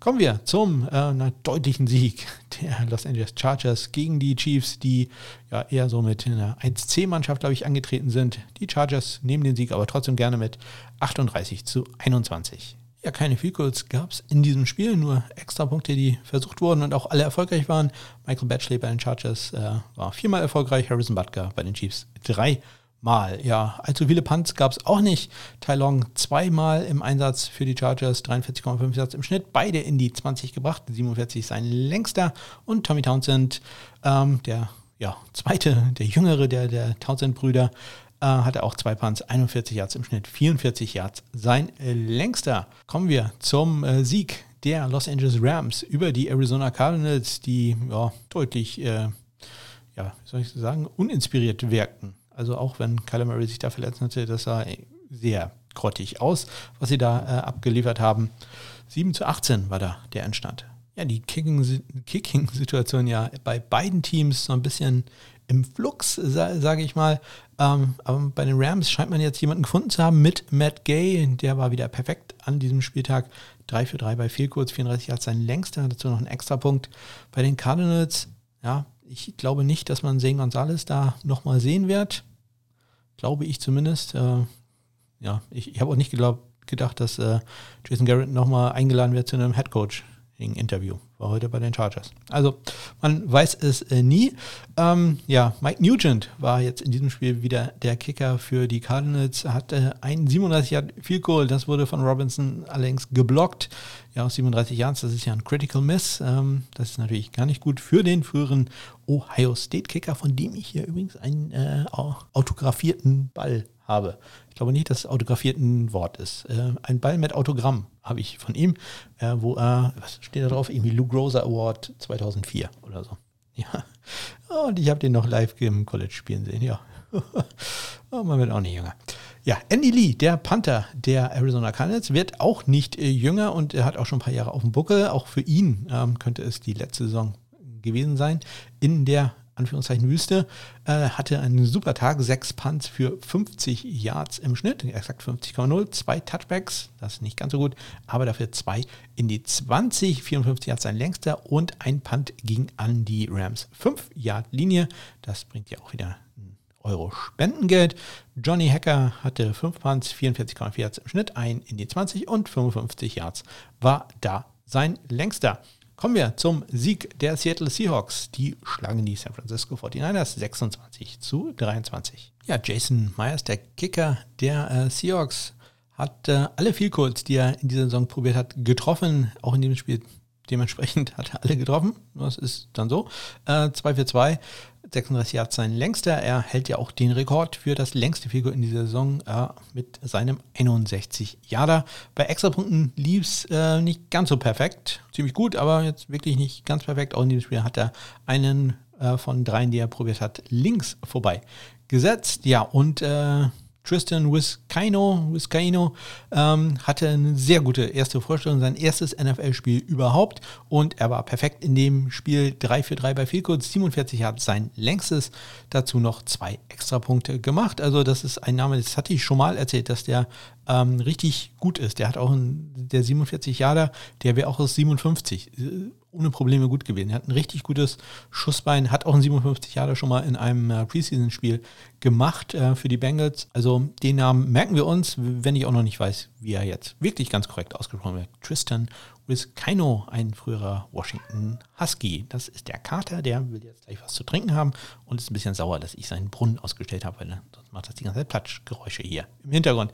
Speaker 1: Kommen wir zum äh, deutlichen Sieg der Los Angeles Chargers gegen die Chiefs, die ja eher so mit einer 1C-Mannschaft, glaube ich, angetreten sind. Die Chargers nehmen den Sieg aber trotzdem gerne mit 38 zu 21. Ja, keine Field Goals gab es in diesem Spiel, nur extra Punkte, die versucht wurden und auch alle erfolgreich waren. Michael Batchley bei den Chargers äh, war viermal erfolgreich, Harrison Butker bei den Chiefs drei Mal. Ja, allzu viele Punts gab es auch nicht. Tai Long zweimal im Einsatz für die Chargers, 43,5 Yards im Schnitt, beide in die 20 gebracht, 47 sein längster. Und Tommy Townsend, ähm, der ja, zweite, der jüngere der, der Townsend-Brüder, äh, hatte auch zwei Punts, 41 Yards im Schnitt, 44 Yards sein längster. Kommen wir zum äh, Sieg der Los Angeles Rams über die Arizona Cardinals, die ja, deutlich, äh, ja, wie soll ich sagen, uninspiriert wirkten. Also auch wenn Kyler Murray sich da verletzt hatte, das sah sehr grottig aus, was sie da äh, abgeliefert haben. 7 zu 18 war da der Endstand. Ja, die Kicking-Situation ja bei beiden Teams so ein bisschen im Flux, sage ich mal. Ähm, aber bei den Rams scheint man jetzt jemanden gefunden zu haben mit Matt Gay. Der war wieder perfekt an diesem Spieltag. 3 für 3 bei viel kurz, 34 hat sein längster, dazu noch ein extra Punkt. Bei den Cardinals, ja, ich glaube nicht, dass man Zane Gonzalez da nochmal sehen wird glaube ich zumindest. Äh, ja, ich, ich habe auch nicht geglaubt, gedacht, dass äh, Jason Garrett nochmal eingeladen wird zu einem Headcoach. Interview. War heute bei den Chargers. Also, man weiß es äh, nie. Ähm, ja, Mike Nugent war jetzt in diesem Spiel wieder der Kicker für die Cardinals. Hatte ein 37 Yard Field Goal. Das wurde von Robinson allerdings geblockt. Ja, aus 37 Yards, das ist ja ein Critical Miss. Ähm, das ist natürlich gar nicht gut für den früheren Ohio State Kicker, von dem ich hier übrigens einen äh, autografierten Ball habe. Ich glaube nicht, dass autografiert ein Wort ist. Äh, ein Ball mit Autogramm habe ich von ihm, äh, wo er, was steht da drauf? Irgendwie Lou Groza Award 2004 oder so. Ja. Und ich habe den noch live im College spielen sehen, ja. oh, man wird auch nicht jünger. Ja, Andy Lee, der Panther der Arizona Cardinals, wird auch nicht äh, jünger und er hat auch schon ein paar Jahre auf dem Buckel. Auch für ihn ähm, könnte es die letzte Saison gewesen sein in der Anführungszeichen Wüste, äh, hatte einen super Tag, sechs Punts für 50 Yards im Schnitt, exakt 50,0, zwei Touchbacks, das ist nicht ganz so gut, aber dafür zwei in die 20, 54 Yards sein längster und ein Punt ging an die Rams 5 Yard Linie, das bringt ja auch wieder Euro Spendengeld. Johnny Hacker hatte 5 Punts, 44,4 Yards im Schnitt, ein in die 20 und 55 Yards war da sein längster. Kommen wir zum Sieg der Seattle Seahawks. Die schlagen die San Francisco 49ers 26 zu 23. Ja, Jason Myers, der Kicker der äh, Seahawks, hat äh, alle Vielcodes, die er in dieser Saison probiert hat, getroffen. Auch in diesem Spiel dementsprechend hat er alle getroffen. Das ist dann so. Äh, 2 für 2. 36 Yards sein längster. Er hält ja auch den Rekord für das längste Figur in dieser Saison äh, mit seinem 61 Yarder. Bei Extrapunkten lief es äh, nicht ganz so perfekt. Ziemlich gut, aber jetzt wirklich nicht ganz perfekt. Auch in diesem Spiel hat er einen äh, von dreien, die er probiert hat, links vorbei gesetzt. Ja, und äh, Tristan Wiskaino, Wiskaino ähm, hatte eine sehr gute erste Vorstellung, sein erstes NFL-Spiel überhaupt. Und er war perfekt in dem Spiel. 3 für 3 bei Vielkurs, 47 hat sein längstes, dazu noch zwei Extrapunkte gemacht. Also das ist ein Name, das hatte ich schon mal erzählt, dass der ähm, richtig gut ist. Der hat auch einen, der 47 Jahre, der wäre auch aus 57 ohne Probleme gut gewesen. Er hat ein richtig gutes Schussbein, hat auch ein 57 Jahre schon mal in einem äh, Preseason-Spiel gemacht äh, für die Bengals. Also den Namen merken wir uns, wenn ich auch noch nicht weiß, wie er jetzt wirklich ganz korrekt ausgesprochen wird. Tristan Wiskino, ein früherer Washington Husky. Das ist der Kater, der will jetzt gleich was zu trinken haben und ist ein bisschen sauer, dass ich seinen Brunnen ausgestellt habe, weil sonst macht das die ganze Zeit Platschgeräusche hier im Hintergrund.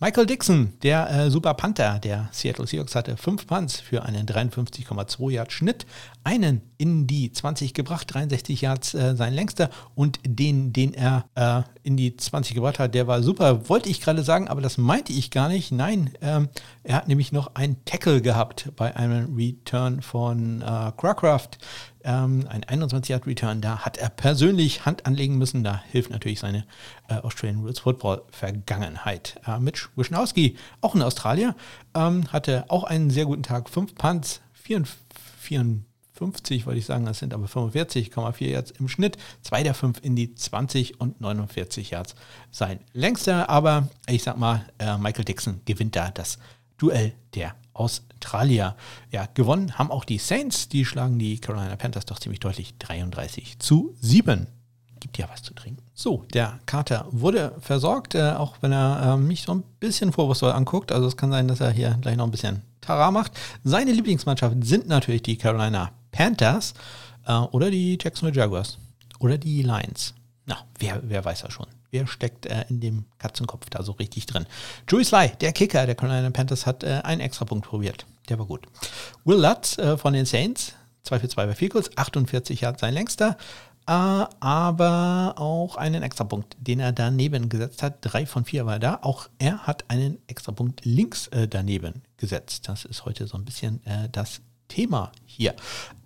Speaker 1: Michael Dixon, der äh, Super Panther der Seattle Seahawks, hatte fünf Punts für einen 53,2 Yard Schnitt, einen in die 20 gebracht, 63 Yards äh, sein längster und den, den er äh, in die 20 gebracht hat, der war super, wollte ich gerade sagen, aber das meinte ich gar nicht. Nein, ähm, er hat nämlich noch einen Tackle gehabt bei einem Return von äh, Crackraft. Ähm, ein 21 Yard Return, da hat er persönlich Hand anlegen müssen. Da hilft natürlich seine äh, Australian Rules Football Vergangenheit. Äh, Mitch Wischnowski, auch ein Australier, ähm, hatte auch einen sehr guten Tag. Fünf Punts, 54, wollte ich sagen, das sind aber 45,4 Yards im Schnitt. Zwei der fünf in die 20 und 49 Yards sein längster. Aber ich sag mal, äh, Michael Dixon gewinnt da das Duell der Australier. Ja, gewonnen haben auch die Saints. Die schlagen die Carolina Panthers doch ziemlich deutlich 33 zu 7. Gibt ja was zu trinken. So, der Kater wurde versorgt, äh, auch wenn er äh, mich so ein bisschen vorwurfsvoll anguckt. Also es kann sein, dass er hier gleich noch ein bisschen Tara macht. Seine Lieblingsmannschaft sind natürlich die Carolina Panthers äh, oder die Jacksonville Jaguars oder die Lions. Na, wer, wer weiß das schon. Wer steckt äh, in dem Katzenkopf da so richtig drin? Joey Sly, der Kicker der Carolina Panthers, hat äh, einen Extrapunkt probiert. Der war gut. Will Lutz äh, von den Saints, 2 für 2 bei Field 48 Yards sein längster, äh, aber auch einen Extrapunkt, den er daneben gesetzt hat. Drei von vier war da. Auch er hat einen Extrapunkt links äh, daneben gesetzt. Das ist heute so ein bisschen äh, das Thema hier.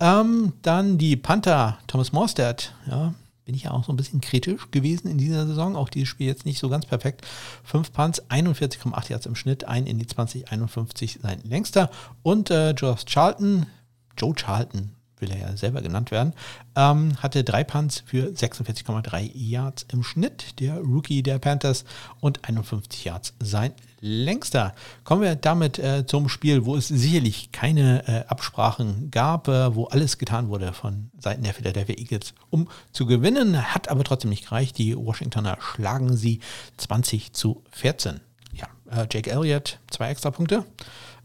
Speaker 1: Ähm, dann die Panther, Thomas Morstead, ja, bin ich ja auch so ein bisschen kritisch gewesen in dieser Saison. Auch dieses Spiel jetzt nicht so ganz perfekt. Fünf Punts, 41,8 Yards im Schnitt, ein in die 20, 51 sein längster. Und äh, Josh Charlton, Joe Charlton, will er ja selber genannt werden, ähm, hatte drei Punts für 46,3 Yards im Schnitt, der Rookie der Panthers, und 51 Yards sein längster. Kommen wir damit äh, zum Spiel, wo es sicherlich keine äh, Absprachen gab, äh, wo alles getan wurde von Seiten der Philadelphia Eagles, um zu gewinnen, hat aber trotzdem nicht gereicht. Die Washingtoner schlagen sie 20 zu 14. Ja, äh, Jake Elliott, zwei extra Punkte.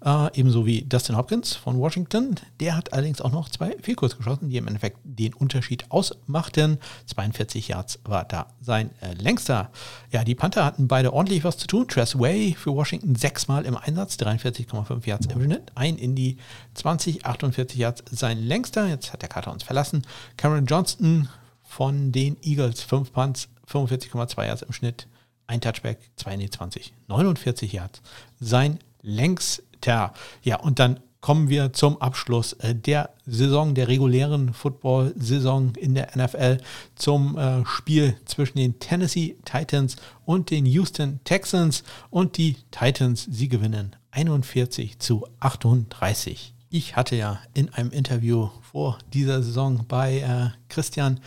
Speaker 1: Äh, ebenso wie Dustin Hopkins von Washington. Der hat allerdings auch noch zwei Fehlkurs geschossen, die im Endeffekt den Unterschied ausmachten. 42 Yards war da sein äh, längster. Ja, die Panther hatten beide ordentlich was zu tun. Tress Way für Washington sechsmal im Einsatz, 43,5 Yards im Schnitt. Ein in die 20, 48 Yards sein längster. Jetzt hat der Kater uns verlassen. Cameron Johnston von den Eagles, 5 Punts, 45,2 Yards im Schnitt. Ein Touchback, 2 in die 20, 49 Yards. Sein längster Tja, ja, und dann kommen wir zum Abschluss äh, der Saison, der regulären Football-Saison in der NFL, zum äh, Spiel zwischen den Tennessee Titans und den Houston Texans. Und die Titans, sie gewinnen 41 zu 38. Ich hatte ja in einem Interview vor dieser Saison bei äh, Christian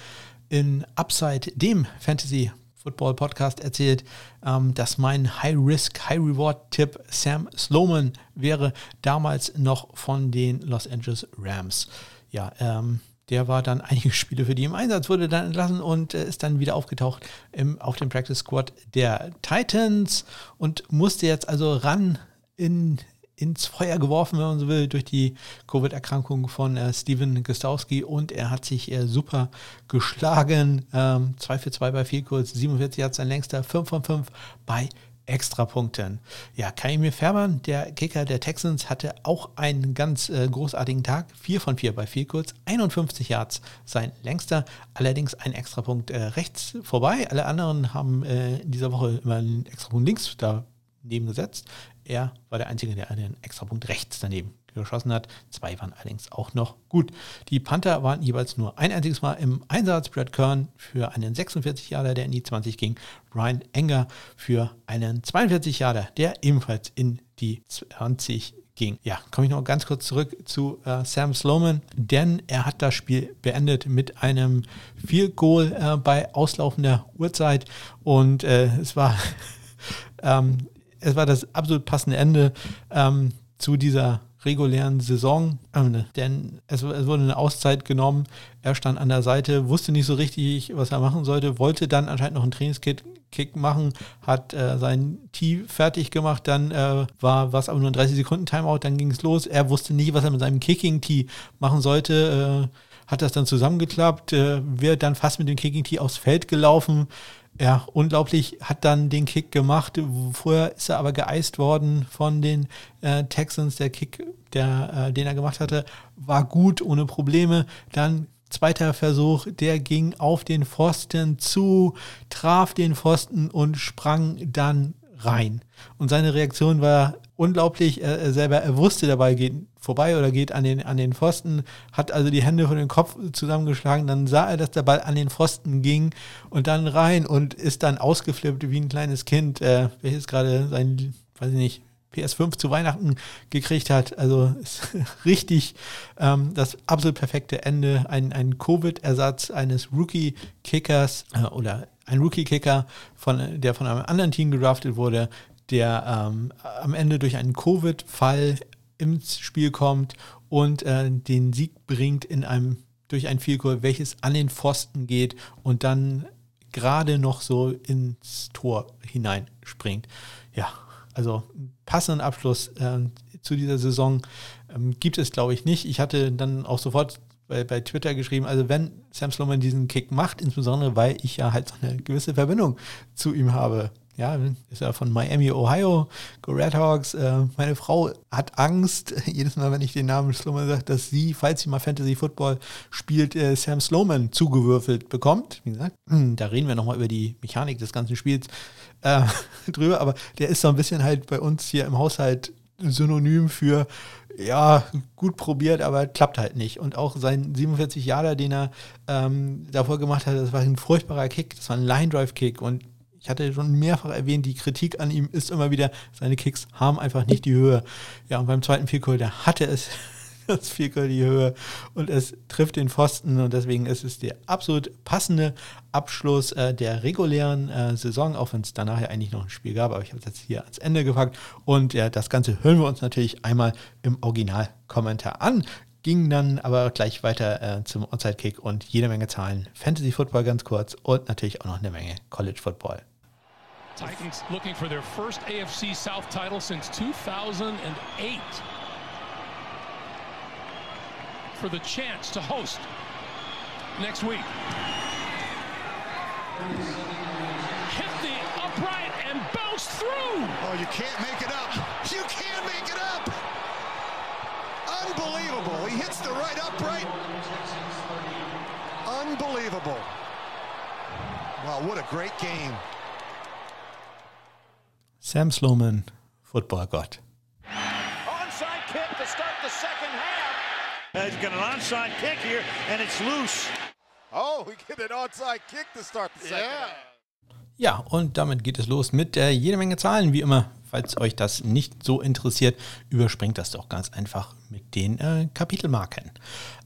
Speaker 1: in Upside, dem Fantasy Football Podcast erzählt, ähm, dass mein High-Risk, High-Reward-Tipp Sam Sloman wäre, damals noch von den Los Angeles Rams. Ja, ähm, der war dann einige Spiele für die im Einsatz, wurde dann entlassen und äh, ist dann wieder aufgetaucht im, auf dem Practice Squad der Titans und musste jetzt also ran in ins Feuer geworfen, wenn man so will, durch die Covid-Erkrankung von äh, Steven Gostowski und er hat sich äh, super geschlagen. Ähm, 2 für 2 bei viel kurz, 47 hat sein längster, 5 von 5 bei Extrapunkten. Ja, Kaimir Fährmann, der Kicker der Texans, hatte auch einen ganz äh, großartigen Tag. 4 von 4 bei viel kurz, 51 Yards sein längster, allerdings ein Extrapunkt äh, rechts vorbei. Alle anderen haben äh, in dieser Woche immer einen Extrapunkt links daneben gesetzt. Er war der Einzige, der einen Extrapunkt rechts daneben geschossen hat. Zwei waren allerdings auch noch gut. Die Panther waren jeweils nur ein einziges Mal im Einsatz. Brad Kern für einen 46 Jahre, der in die 20 ging. Brian Enger für einen 42 Jahre, der ebenfalls in die 20 ging. Ja, komme ich noch ganz kurz zurück zu äh, Sam Sloman, denn er hat das Spiel beendet mit einem Field Goal äh, bei auslaufender Uhrzeit und äh, es war ähm, es war das absolut passende Ende ähm, zu dieser regulären Saison, ähm, denn es, es, wurde eine Auszeit genommen. Er stand an der Seite, wusste nicht so richtig, was er machen sollte, wollte dann anscheinend noch einen Trainingskick Kick machen, hat äh, sein Tee fertig gemacht, dann äh, war was aber nur ein 30 Sekunden Timeout, dann ging es los. Er wusste nicht, was er mit seinem Kicking Tee machen sollte, äh, hat das dann zusammengeklappt, äh, wäre dann fast mit dem Kicking Tee aufs Feld gelaufen ja, unglaublich, hat dann den Kick gemacht. Vorher ist er aber geeist worden von den äh, Texans. Der Kick, der, äh, den er gemacht hatte, war gut, ohne Probleme. Dann zweiter Versuch, der ging auf den Pfosten zu, traf den Pfosten und sprang dann rein. Und seine Reaktion war unglaublich. Er, er selber, er wusste dabei, geht vorbei oder geht an den, an den Pfosten, hat also die Hände vor den Kopf zusammengeschlagen, dann sah er, dass der Ball an den Pfosten ging und dann rein und ist dann ausgeflippt wie ein kleines Kind, äh, welches gerade sein, weiß ich nicht, PS5 zu Weihnachten gekriegt hat. Also richtig ähm, das absolut perfekte Ende. Ein, ein Covid-Ersatz eines Rookie-Kickers äh, oder ein Rookie-Kicker, von, der von einem anderen Team gedraftet wurde, der ähm, am Ende durch einen Covid-Fall ins Spiel kommt und äh, den Sieg bringt in einem durch ein Vielkohl, welches an den Pfosten geht und dann gerade noch so ins Tor hineinspringt. Ja, also passenden Abschluss äh, zu dieser Saison ähm, gibt es, glaube ich, nicht. Ich hatte dann auch sofort bei, bei Twitter geschrieben, also wenn Sam Sloman diesen Kick macht, insbesondere weil ich ja halt so eine gewisse Verbindung zu ihm habe, ja, ist ja von Miami, Ohio, Go Red Hawks. Äh, meine Frau hat Angst, jedes Mal, wenn ich den Namen Sloman sage, dass sie, falls sie mal Fantasy Football spielt, äh, Sam Sloman zugewürfelt bekommt. Wie gesagt, da reden wir nochmal über die Mechanik des ganzen Spiels äh, drüber, aber der ist so ein bisschen halt bei uns hier im Haushalt Synonym für ja, gut probiert, aber klappt halt nicht. Und auch sein 47 Jahre, den er ähm, davor gemacht hat, das war ein furchtbarer Kick, das war ein Line-Drive-Kick und ich hatte schon mehrfach erwähnt, die Kritik an ihm ist immer wieder, seine Kicks haben einfach nicht die Höhe. Ja, und beim zweiten Vierkohl, da hatte es das Vierkohl die Höhe und es trifft den Pfosten und deswegen ist es der absolut passende Abschluss äh, der regulären äh, Saison, auch wenn es danach ja eigentlich noch ein Spiel gab, aber ich habe es jetzt hier ans Ende gepackt und ja, das Ganze hören wir uns natürlich einmal im Originalkommentar an ging dann aber gleich weiter äh, zum Onside-Kick und jede Menge Zahlen. Fantasy Football ganz kurz und natürlich auch noch eine Menge College Football. Titans looking for their first AFC South title since 2008. For the chance to host next week. Hit the upright and bounce through. Oh, you can't make it up. You can't make it up. Unbelievable. He hits the right upright. Unbelievable. Wow, what a great game. Sam Sloman, Football God. Onside kick.
Speaker 2: kick to start the second half.
Speaker 3: He's got an onside kick here, and it's loose.
Speaker 4: Oh, we get an onside kick to start the second
Speaker 1: yeah.
Speaker 4: half.
Speaker 1: Ja, und damit geht es los mit äh, jede Menge Zahlen, wie immer. Falls euch das nicht so interessiert, überspringt das doch ganz einfach mit den äh, Kapitelmarken.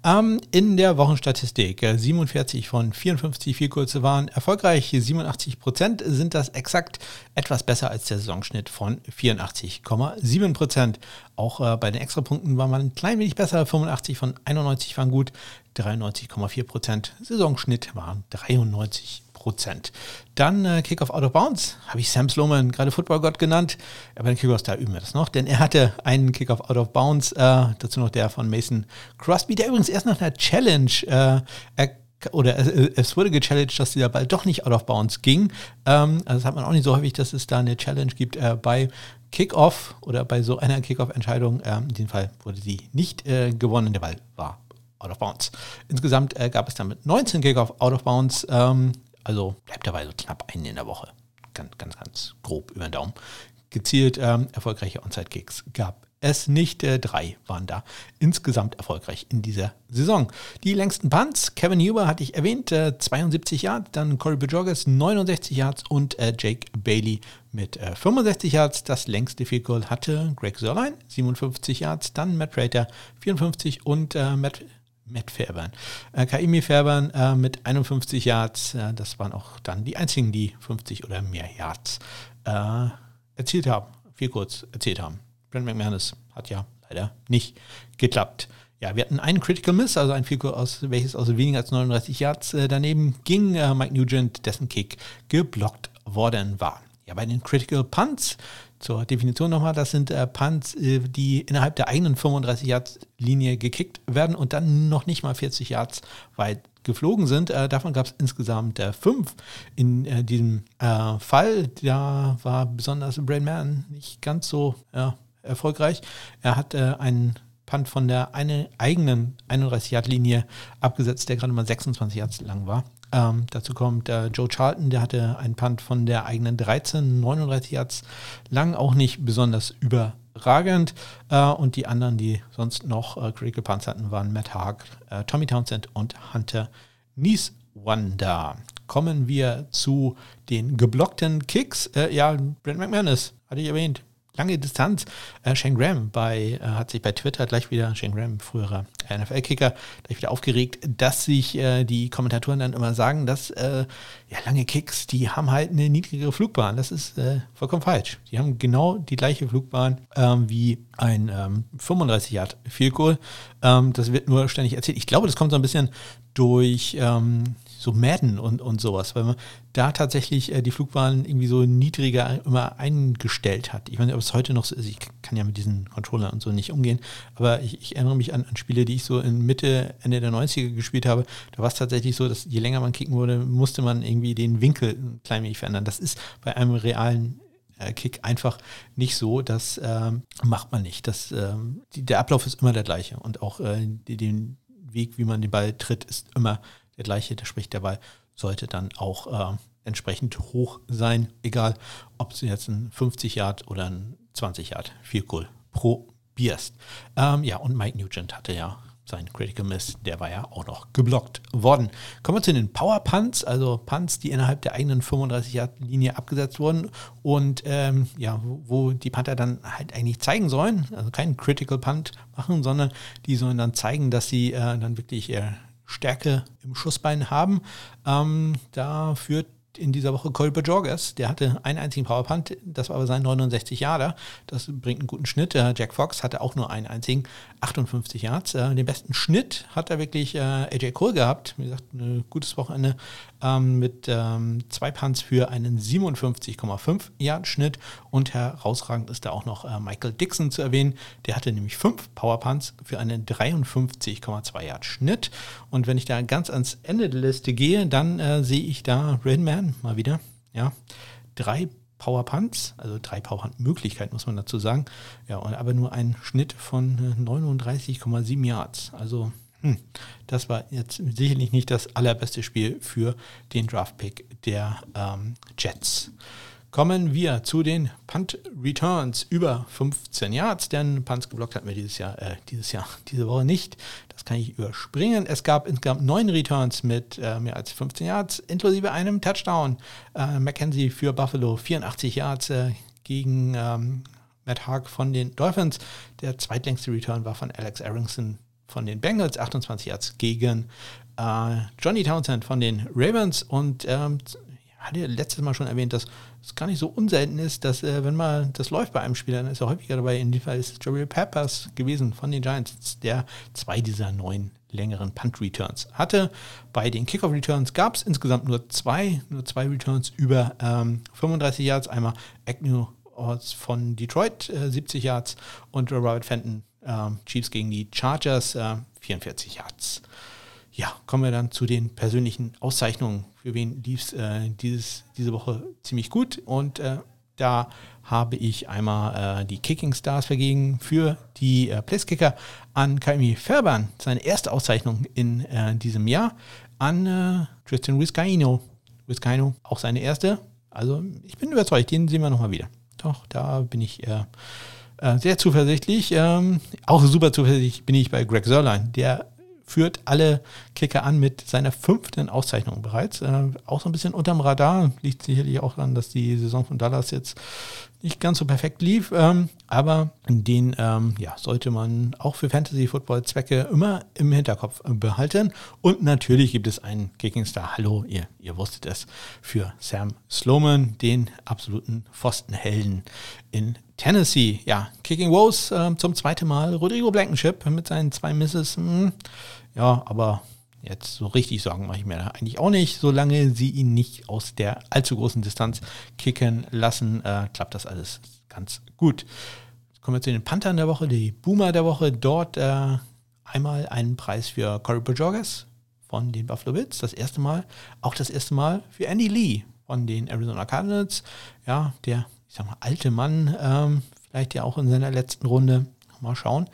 Speaker 1: Ähm, in der Wochenstatistik äh, 47 von 54 Vielkurze waren erfolgreich, 87 Prozent sind das exakt etwas besser als der Saisonschnitt von 84,7 Prozent. Auch äh, bei den Extrapunkten war man ein klein wenig besser, 85 von 91 waren gut, 93,4 Prozent. Saisonschnitt waren 93 Prozent. Dann äh, Kickoff Out of Bounds, habe ich Sam Sloman, gerade Footballgott genannt. Aber den Kickoff, da üben wir das noch, denn er hatte einen Kickoff Out of Bounds, äh, dazu noch der von Mason Crosby, der übrigens erst nach einer Challenge äh, oder es wurde gechallenged, dass dieser Ball doch nicht out of bounds ging. Ähm, also das hat man auch nicht so häufig, dass es da eine Challenge gibt äh, bei Kickoff oder bei so einer Kickoff-Entscheidung. Ähm, in dem Fall wurde sie nicht äh, gewonnen, der Ball war out of bounds. Insgesamt äh, gab es damit 19 Kickoff out of bounds. Ähm, also bleibt dabei so knapp einen in der Woche. Ganz, ganz, ganz grob über den Daumen. Gezielt ähm, erfolgreiche Onside-Kicks gab es nicht. Äh, drei waren da insgesamt erfolgreich in dieser Saison. Die längsten Punts, Kevin Huber hatte ich erwähnt, äh, 72 Yards, dann Corey Bajorges 69 Yards und äh, Jake Bailey mit 65 äh, Yards. Das längste Field Goal hatte Greg Sörlein, 57 Yards, dann Matt Prater 54 und äh, Matt Matt Fairbairn. Äh, Kaimi Fairbairn äh, mit 51 Yards, äh, das waren auch dann die einzigen, die 50 oder mehr Yards äh, erzielt haben, viel kurz erzielt haben. Brent McManus hat ja leider nicht geklappt. Ja, wir hatten einen Critical Miss, also ein Field aus, welches aus weniger als 39 Yards äh, daneben ging. Äh, Mike Nugent, dessen Kick geblockt worden war. Ja, bei den Critical Punts, zur Definition nochmal, das sind äh, Punts, äh, die innerhalb der eigenen 35 Yards Linie gekickt werden und dann noch nicht mal 40 Yards weit geflogen sind. Äh, davon gab es insgesamt äh, fünf in äh, diesem äh, Fall. Da war besonders Brain Man nicht ganz so erfolgreich. Er hat einen Punt von der eine, eigenen 31-Yard-Linie abgesetzt, der gerade mal 26 Yards lang war. Ähm, dazu kommt äh, Joe Charlton, der hatte einen Punt von der eigenen 13, 39 Yards lang, auch nicht besonders überragend. Äh, und die anderen, die sonst noch äh, Critical Punts hatten, waren Matt Haag, äh, Tommy Townsend und Hunter Nieswander. Kommen wir zu den geblockten Kicks. Äh, ja, Brent McManus, hatte ich erwähnt, lange Distanz. Äh, Shane Graham bei, äh, hat sich bei Twitter gleich wieder, Shane Graham, früherer NFL-Kicker, gleich wieder aufgeregt, dass sich äh, die Kommentatoren dann immer sagen, dass äh, ja, lange Kicks, die haben halt eine niedrigere Flugbahn. Das ist äh, vollkommen falsch. Die haben genau die gleiche Flugbahn ähm, wie ein ähm, 35 Yard Field Goal. Ähm, das wird nur ständig erzählt. Ich glaube, das kommt so ein bisschen durch ähm, so Madden und, und sowas, weil man da tatsächlich äh, die Flugbahn irgendwie so niedriger immer eingestellt hat. Ich weiß nicht, ob es heute noch so ist. Ich kann ja mit diesen Controllern und so nicht umgehen, aber ich, ich erinnere mich an, an, Spiele, die ich so in Mitte, Ende der 90er gespielt habe. Da war es tatsächlich so, dass je länger man kicken wurde, musste man irgendwie den Winkel ein klein wenig verändern. Das ist bei einem realen äh, Kick einfach nicht so. Das ähm, macht man nicht. Das, ähm, die, der Ablauf ist immer der gleiche und auch äh, den Weg, wie man den Ball tritt, ist immer gleiche, der spricht der Ball, sollte dann auch äh, entsprechend hoch sein, egal ob du jetzt ein 50 Yard oder ein 20 Yard Field Goal probierst. Ähm, ja, und Mike Nugent hatte ja sein Critical Miss, der war ja auch noch geblockt worden. Kommen wir zu den Power Punts, also Punts, die innerhalb der eigenen 35 Yard Linie abgesetzt wurden und ähm, ja, wo, wo die Panther dann halt eigentlich zeigen sollen, also keinen Critical Punt machen, sondern die sollen dann zeigen, dass sie äh, dann wirklich äh, Stärke im Schussbein haben. Ähm, da führt in dieser Woche Cole Bajorges, der hatte einen einzigen Powerpunt, das war aber sein 69 Jahre. Das bringt einen guten Schnitt. Äh, Jack Fox hatte auch nur einen einzigen, 58 Yards. Äh, den besten Schnitt hat er wirklich äh, AJ Cole gehabt. Wie gesagt, ein gutes Wochenende ähm, mit ähm, zwei Punts für einen 57,5 Yard Schnitt. Und herausragend ist da auch noch Michael Dixon zu erwähnen. Der hatte nämlich fünf Powerpunts für einen 53,2 Yard Schnitt. Und wenn ich da ganz ans Ende der Liste gehe, dann sehe ich da Redman Jahren mal wieder. Ja, drei Power Punts, also drei Power Möglichkeiten, muss man dazu sagen. Ja, und aber nur ein Schnitt von 39,7 Yards. Also hm, das war jetzt sicherlich nicht das allerbeste Spiel für den Draft Pick der ähm, Jets. Kommen wir zu den Punt Returns über 15 Yards, denn Punts geblockt hatten wir dieses Jahr, äh, dieses Jahr, diese Woche nicht. Das kann ich überspringen. Es gab insgesamt neun Returns mit äh, mehr als 15 Yards, inklusive einem Touchdown. Äh, McKenzie für Buffalo 84 Yards äh, gegen ähm, Matt Haag von den Dolphins. Der zweitlängste Return war von Alex Aronson von den Bengals, 28 Yards gegen äh, Johnny Townsend von den Ravens und ähm, hatte letztes Mal schon erwähnt, dass es gar nicht so unselten ist, dass äh, wenn mal das läuft bei einem Spieler, dann ist er häufiger dabei. In dem Fall ist es Jabril Peppers gewesen von den Giants, der zwei dieser neun längeren Punt-Returns hatte. Bei den Kickoff-Returns gab es insgesamt nur zwei, nur zwei Returns über ähm, 35 Yards. Einmal Agnew von Detroit, äh, 70 Yards und Robert Fenton, äh, Chiefs gegen die Chargers, äh, 44 Yards. Ja, kommen wir dann zu den persönlichen Auszeichnungen. Für wen lief es äh, diese Woche ziemlich gut? Und äh, da habe ich einmal äh, die Kicking Stars vergeben für die äh, Placekicker an Kaimi Färbern, seine erste Auszeichnung in äh, diesem Jahr, an äh, Tristan Vizcaino. Vizcaino, auch seine erste. Also ich bin überzeugt, den sehen wir nochmal wieder. Doch, da bin ich äh, sehr zuversichtlich. Ähm, auch super zuversichtlich bin ich bei Greg Sörlein, der führt alle Kicker an mit seiner fünften Auszeichnung bereits. Äh, auch so ein bisschen unterm Radar. Liegt sicherlich auch daran, dass die Saison von Dallas jetzt nicht ganz so perfekt lief. Ähm, aber den ähm, ja, sollte man auch für Fantasy-Football-Zwecke immer im Hinterkopf behalten. Und natürlich gibt es einen Kicking Star. Hallo, ihr, ihr wusstet es. Für Sam Sloman, den absoluten Pfostenhelden in Tennessee. Ja, Kicking Woes äh, zum zweiten Mal. Rodrigo Blankenship mit seinen zwei Misses. Mh, hm, ja, aber jetzt so richtig Sorgen mache ich mir eigentlich auch nicht. Solange sie ihn nicht aus der allzu großen Distanz kicken lassen, äh, klappt das alles ganz gut. Jetzt kommen wir zu den Panthern der Woche, die Boomer der Woche. Dort äh, einmal einen Preis für Corey Bojorges von den Buffalo Bills, das erste Mal. Auch das erste Mal für Andy Lee von den Arizona Cardinals. Ja, der, ich sag mal, alte Mann, ähm, vielleicht ja auch in seiner letzten Runde. Mal schauen.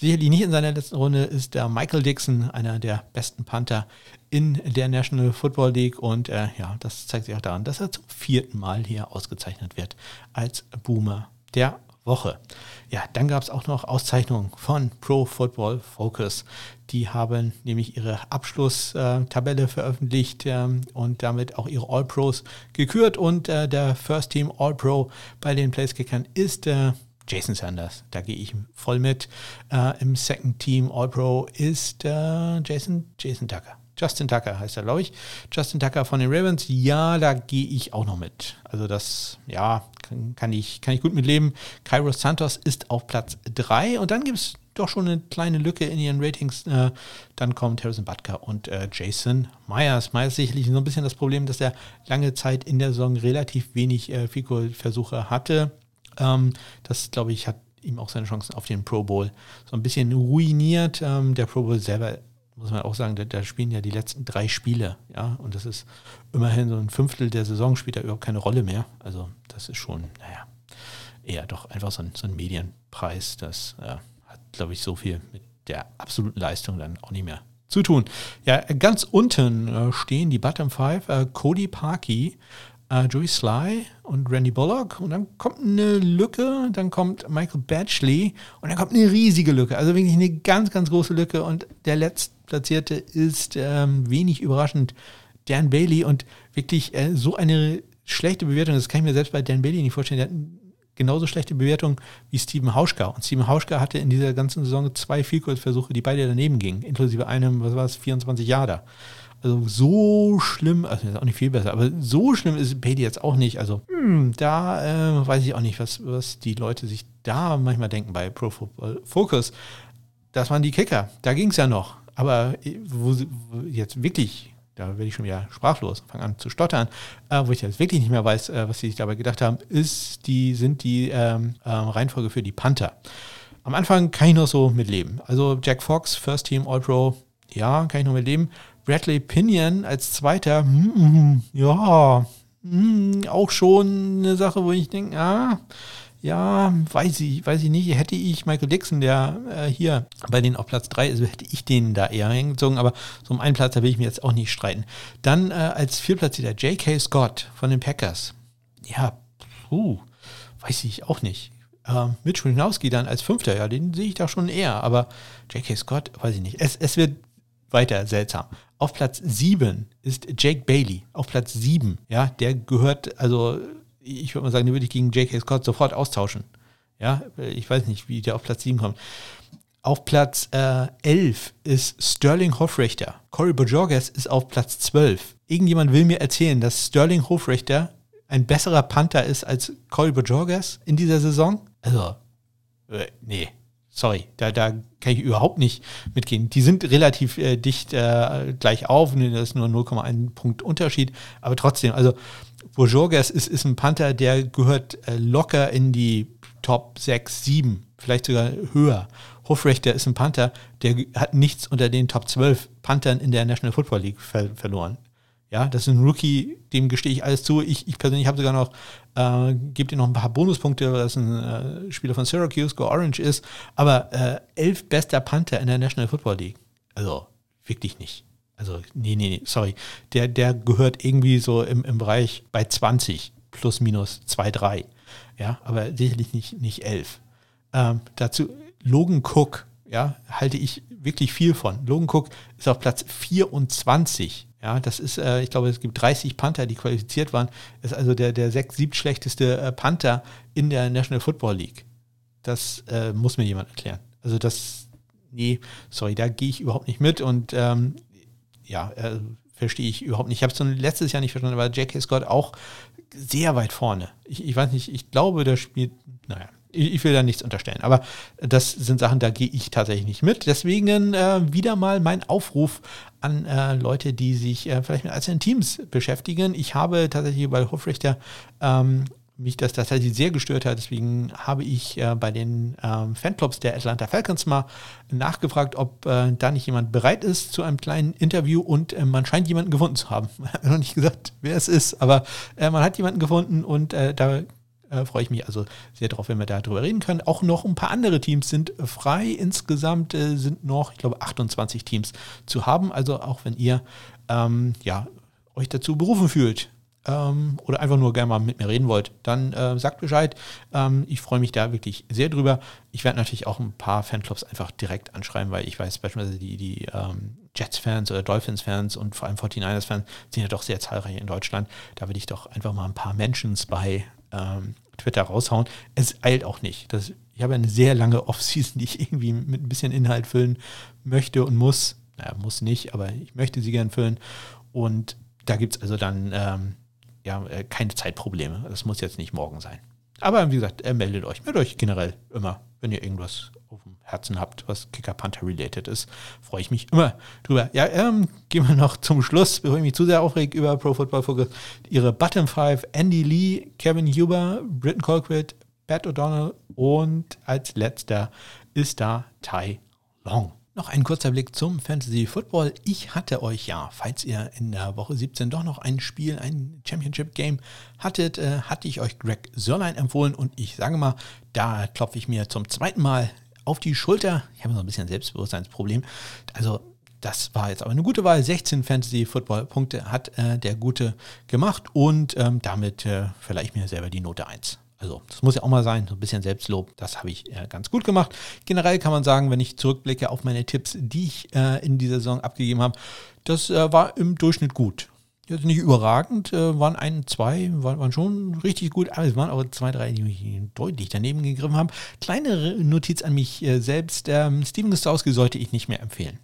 Speaker 1: Sicherlich nicht in seiner letzten Runde ist der Michael Dixon, einer der besten Panther in der National Football League. Und äh, ja, das zeigt sich auch daran, dass er zum vierten Mal hier ausgezeichnet wird als Boomer der Woche. Ja, dann gab es auch noch Auszeichnungen von Pro Football Focus. Die haben nämlich ihre Abschlusstabelle äh, veröffentlicht ähm, und damit auch ihre All-Pros gekürt. Und äh, der First Team All-Pro bei den Placekickern ist äh, Jason Sanders, da gehe ich voll mit. Äh, Im Second Team All-Pro ist äh, Jason, Jason Tucker. Justin Tucker heißt er, glaube ich. Justin Tucker von den Ravens, ja, da gehe ich auch noch mit. Also das, ja, kann, kann, ich, kann ich gut mitleben. Kairos Santos ist auf Platz 3 und dann gibt es doch schon eine kleine Lücke in ihren Ratings. Äh, dann kommt Harrison Butker und äh, Jason Myers. Myers sicherlich so ein bisschen das Problem, dass er lange Zeit in der Saison relativ wenig äh, Fico-Versuche hatte. Ähm, das, glaube ich, hat ihm auch seine Chancen auf den Pro Bowl so ein bisschen ruiniert. Ähm, der Pro Bowl selber, muss man auch sagen, da, da, spielen ja die letzten drei Spiele, ja, und das ist immerhin so ein Fünftel der Saison, spielt da überhaupt keine Rolle mehr. Also das ist schon, naja, eher doch einfach so ein, so ein Medienpreis. Das äh, hat, glaube ich, so viel mit der absoluten Leistung dann auch nicht mehr zu tun. Ja, ganz unten äh, stehen die Bottom Five. Äh, Cody Parkey äh, Joey Sly und Randy Bullock. Und dann kommt eine Lücke, dann kommt Michael Batchley und dann kommt eine riesige Lücke, also wirklich eine ganz, ganz große Lücke. Und der letztplatzierte ist ähm, wenig überraschend Dan Bailey. Und wirklich äh, so eine schlechte Bewertung, das kann ich mir selbst bei Dan Bailey nicht vorstellen, der hat genauso schlechte Bewertung wie Steven Hauschka. Und Steven Hauschka hatte in dieser ganzen Saison zwei Vielkurzversuche, die beide daneben gingen, inklusive einem, was war es, 24 Jahre da. Also so schlimm, also ist auch nicht viel besser, aber so schlimm ist Bailey jetzt auch nicht. Also hm, da äh, weiß ich auch nicht, was, was die Leute sich da manchmal denken bei Pro Football Focus. Das waren die Kicker, da ging es ja noch. Aber äh, wo, wo jetzt wirklich da werde ich schon wieder sprachlos, fange an zu stottern, äh, wo ich jetzt wirklich nicht mehr weiß, äh, was sie sich dabei gedacht haben, ist die, sind die ähm, äh, Reihenfolge für die Panther. Am Anfang kann ich noch so mitleben. Also Jack Fox, First Team All-Pro, ja, kann ich noch mitleben. Bradley Pinion als Zweiter, mm, ja, mm, auch schon eine Sache, wo ich denke, ah, ja, weiß ich, weiß ich nicht. Hätte ich Michael Dixon, der äh, hier bei denen auf Platz 3 ist, hätte ich den da eher hingezogen, aber so um einen Platz, da will ich mir jetzt auch nicht streiten. Dann äh, als Vierplatzierter J.K. Scott von den Packers. Ja, puh, weiß ich auch nicht. Ähm, Mitch Wischnowski dann als Fünfter, ja, den sehe ich da schon eher. Aber J.K. Scott, weiß ich nicht. Es, es wird weiter seltsam. Auf Platz 7 ist Jake Bailey. Auf Platz 7, ja, der gehört, also ich würde mal sagen, den würde ich gegen J.K. Scott sofort austauschen. Ja, ich weiß nicht, wie der auf Platz 7 kommt. Auf Platz äh, 11 ist Sterling Hofrechter. Corey Bojorges ist auf Platz 12. Irgendjemand will mir erzählen, dass Sterling Hofrechter ein besserer Panther ist als Corey Bojorges in dieser Saison? Also, äh, nee, sorry, da, da kann ich überhaupt nicht mitgehen. Die sind relativ äh, dicht äh, gleich auf, das ist nur 0,1 Punkt Unterschied, aber trotzdem, also Bojorges ist, ist ein Panther, der gehört äh, locker in die Top 6, 7, vielleicht sogar höher. Hofrechter ist ein Panther, der hat nichts unter den Top 12 Panthern in der National Football League ver verloren. Ja, das ist ein Rookie, dem gestehe ich alles zu. Ich, ich persönlich habe sogar noch, äh, gebe dir noch ein paar Bonuspunkte, weil das ein äh, Spieler von Syracuse, Go Orange ist. Aber äh, elf bester Panther in der National Football League. Also wirklich nicht. Also, nee, nee, nee, sorry. Der, der gehört irgendwie so im, im Bereich bei 20 plus minus 2, 3. Ja, aber sicherlich nicht, nicht 11. Ähm, dazu Logan Cook, ja, halte ich wirklich viel von. Logan Cook ist auf Platz 24 ja, das ist, äh, ich glaube, es gibt 30 Panther, die qualifiziert waren. Ist also der, der sechs, sieb schlechteste äh, Panther in der National Football League. Das äh, muss mir jemand erklären. Also das, nee, sorry, da gehe ich überhaupt nicht mit und ähm, ja, äh, verstehe ich überhaupt nicht. Ich habe es letztes Jahr nicht verstanden, aber J.K. Scott auch sehr weit vorne. Ich, ich weiß nicht, ich glaube, der spielt, naja, ich will da nichts unterstellen, aber das sind Sachen, da gehe ich tatsächlich nicht mit. Deswegen äh, wieder mal mein Aufruf an äh, Leute, die sich äh, vielleicht mit einzelnen Teams beschäftigen. Ich habe tatsächlich bei Hofrichter ähm, mich das tatsächlich sehr gestört hat. Deswegen habe ich äh, bei den ähm, Fanclubs der Atlanta Falcons mal nachgefragt, ob äh, da nicht jemand bereit ist zu einem kleinen Interview und äh, man scheint jemanden gefunden zu haben. Man hat noch nicht gesagt, wer es ist, aber äh, man hat jemanden gefunden und äh, da äh, freue ich mich also sehr drauf, wenn wir darüber reden können. Auch noch ein paar andere Teams sind frei. Insgesamt äh, sind noch, ich glaube, 28 Teams zu haben. Also auch wenn ihr ähm, ja, euch dazu berufen fühlt, ähm, oder einfach nur gerne mal mit mir reden wollt, dann äh, sagt Bescheid. Ähm, ich freue mich da wirklich sehr drüber. Ich werde natürlich auch ein paar Fanclubs einfach direkt anschreiben, weil ich weiß beispielsweise die, die ähm, Jets-Fans oder Dolphins-Fans und vor allem 49ers-Fans sind ja doch sehr zahlreich in Deutschland. Da würde ich doch einfach mal ein paar Mentions bei ähm, Twitter raushauen. Es eilt auch nicht. Das, ich habe eine sehr lange Offseason, die ich irgendwie mit ein bisschen Inhalt füllen möchte und muss. Naja, muss nicht, aber ich möchte sie gern füllen. Und da gibt es also dann ähm, ja, äh, keine Zeitprobleme. Das muss jetzt nicht morgen sein. Aber wie gesagt, äh, meldet euch. Meldet euch generell immer, wenn ihr irgendwas auf Herzen habt, was Kicker Panther related ist, freue ich mich immer drüber. Ja, ähm, gehen wir noch zum Schluss, bevor ich mich zu sehr aufrege über Pro Football Focus. Ihre Bottom 5, Andy Lee, Kevin Huber, Britton Colquitt, Pat O'Donnell und als letzter ist da Ty Long. Noch ein kurzer Blick zum Fantasy Football. Ich hatte euch ja, falls ihr in der Woche 17 doch noch ein Spiel, ein Championship Game hattet, äh, hatte ich euch Greg Sörlein empfohlen und ich sage mal, da klopfe ich mir zum zweiten Mal auf die Schulter. Ich habe so ein bisschen Selbstbewusstseinsproblem. Also das war jetzt aber eine gute Wahl. 16 Fantasy-Football-Punkte hat äh, der Gute gemacht und ähm, damit äh, verleihe ich mir selber die Note 1. Also, das muss ja auch mal sein, so ein bisschen Selbstlob. Das habe ich äh, ganz gut gemacht. Generell kann man sagen, wenn ich zurückblicke auf meine Tipps, die ich äh, in dieser Saison abgegeben habe, das äh, war im Durchschnitt gut. Jetzt nicht überragend, äh, waren ein, zwei, waren, waren, schon richtig gut, aber es waren auch zwei, drei, die mich deutlich daneben gegriffen haben. Kleine Notiz an mich äh, selbst. Ähm, Steven Gostowski sollte ich nicht mehr empfehlen.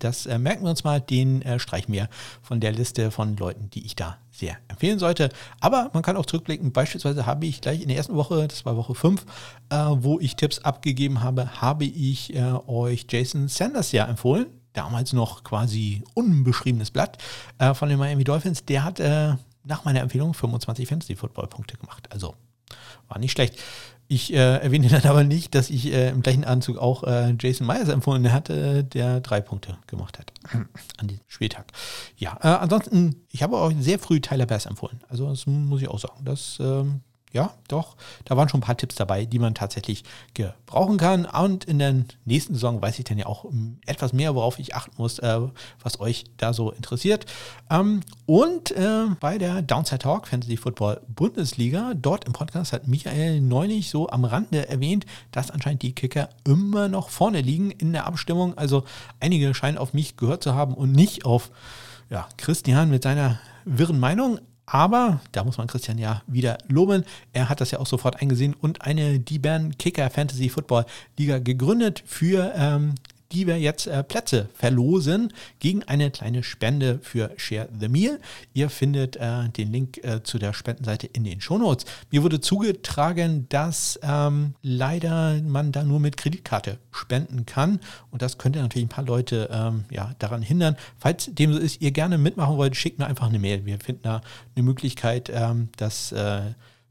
Speaker 1: Das äh, merken wir uns mal, den äh, streichen wir von der Liste von Leuten, die ich da sehr empfehlen sollte. Aber man kann auch zurückblicken, beispielsweise habe ich gleich in der ersten Woche, das war Woche 5, äh, wo ich Tipps abgegeben habe, habe ich äh, euch Jason Sanders ja empfohlen. Damals noch quasi unbeschriebenes Blatt äh, von den Miami Dolphins. Der hat äh, nach meiner Empfehlung 25 Fantasy-Football-Punkte gemacht. Also war nicht schlecht. Ich äh, erwähne dann aber nicht, dass ich äh, im gleichen Anzug auch äh, Jason Myers empfohlen hatte, der drei Punkte gemacht hat an diesem Spieltag. Ja, äh, ansonsten, ich habe auch sehr früh Tyler Bass empfohlen. Also das muss ich auch sagen. Das, ähm, ja, doch, da waren schon ein paar Tipps dabei, die man tatsächlich gebrauchen kann. Und in der nächsten Saison weiß ich dann ja auch ähm, etwas mehr, worauf ich achten muss, äh, was euch da so interessiert. Ähm, und äh, bei der Downside Talk Fantasy Football Bundesliga, dort im Podcast hat Michael neulich so am Rande erwähnt, dass anscheinend die Kicker immer noch vorne liegen in der Abstimmung. Also einige scheinen auf mich gehört zu haben und nicht auf ja, Christian mit seiner wirren Meinung. Aber da muss man Christian ja wieder loben. Er hat das ja auch sofort eingesehen und eine D-Band Kicker Fantasy Football Liga gegründet für ähm, die wir jetzt äh, Plätze verlosen gegen eine kleine Spende für Share the Meal. Ihr findet äh, den Link äh, zu der Spendenseite in den Shownotes. Mir wurde zugetragen, dass ähm, leider man da nur mit Kreditkarte spenden kann und das könnte natürlich ein paar Leute ähm, ja, daran hindern. Falls dem so ist, ihr gerne mitmachen wollt, schickt mir einfach eine Mail. Wir finden da eine Möglichkeit, ähm, dass äh,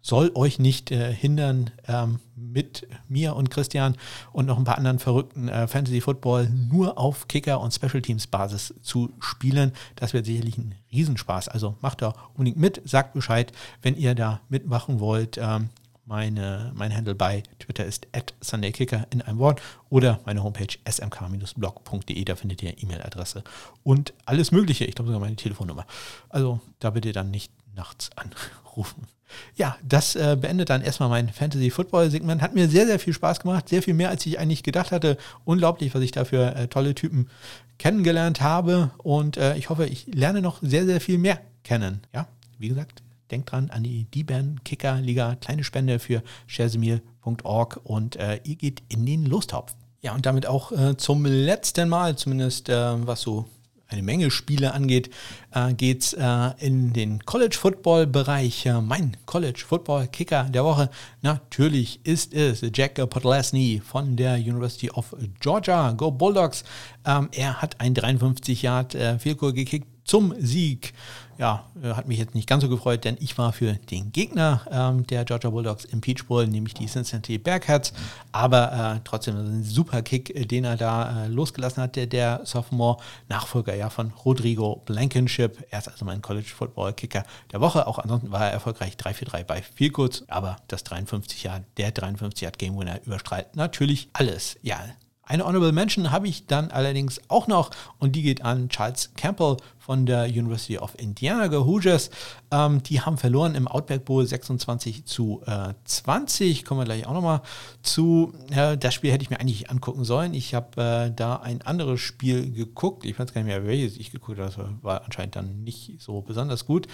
Speaker 1: soll euch nicht äh, hindern, ähm, mit mir und Christian und noch ein paar anderen verrückten äh, Fantasy Football nur auf Kicker- und Special Teams Basis zu spielen. Das wird sicherlich ein Riesenspaß. Also macht da unbedingt mit, sagt Bescheid, wenn ihr da mitmachen wollt. Ähm, meine, mein Handle bei Twitter ist at SundayKicker in einem Wort oder meine Homepage smk-blog.de, da findet ihr E-Mail-Adresse und alles Mögliche. Ich glaube sogar meine Telefonnummer. Also da bitte dann nicht nachts anrufen. Ja, das äh, beendet dann erstmal mein Fantasy Football Segment. Hat mir sehr, sehr viel Spaß gemacht. Sehr viel mehr, als ich eigentlich gedacht hatte. Unglaublich, was ich da für äh, tolle Typen kennengelernt habe. Und äh, ich hoffe, ich lerne noch sehr, sehr viel mehr kennen. Ja, wie gesagt, denkt dran an die D-Band Kicker Liga. Kleine Spende für sharesemil.org und äh, ihr geht in den Lostopf. Ja, und damit auch äh, zum letzten Mal, zumindest äh, was so eine Menge Spiele angeht, äh, geht es äh, in den College Football Bereich. Äh, mein College Football Kicker der Woche natürlich ist es Jack Podlesny von der University of Georgia. Go Bulldogs. Ähm, er hat ein 53 Yard äh, Vielkur gekickt zum Sieg ja, äh, hat mich jetzt nicht ganz so gefreut, denn ich war für den Gegner ähm, der Georgia Bulldogs im Peach Bowl, nämlich die Cincinnati Bearcats. Aber äh, trotzdem ein super Kick, äh, den er da äh, losgelassen hat, der, der Sophomore Nachfolger ja von Rodrigo Blankenship. Er ist also mein College Football Kicker der Woche. Auch ansonsten war er erfolgreich 3 für 3 bei viel kurz, aber das 53 Jahr, der 53 Jahr Game Winner überstrahlt natürlich alles. Ja, eine Honorable Mention habe ich dann allerdings auch noch und die geht an Charles Campbell von der University of Indiana Hoosiers. Ähm, die haben verloren im Outback Bowl 26 zu äh, 20. Kommen wir gleich auch nochmal zu. Äh, das Spiel hätte ich mir eigentlich angucken sollen. Ich habe äh, da ein anderes Spiel geguckt. Ich weiß gar nicht mehr, welches ich geguckt habe. Das war anscheinend dann nicht so besonders gut.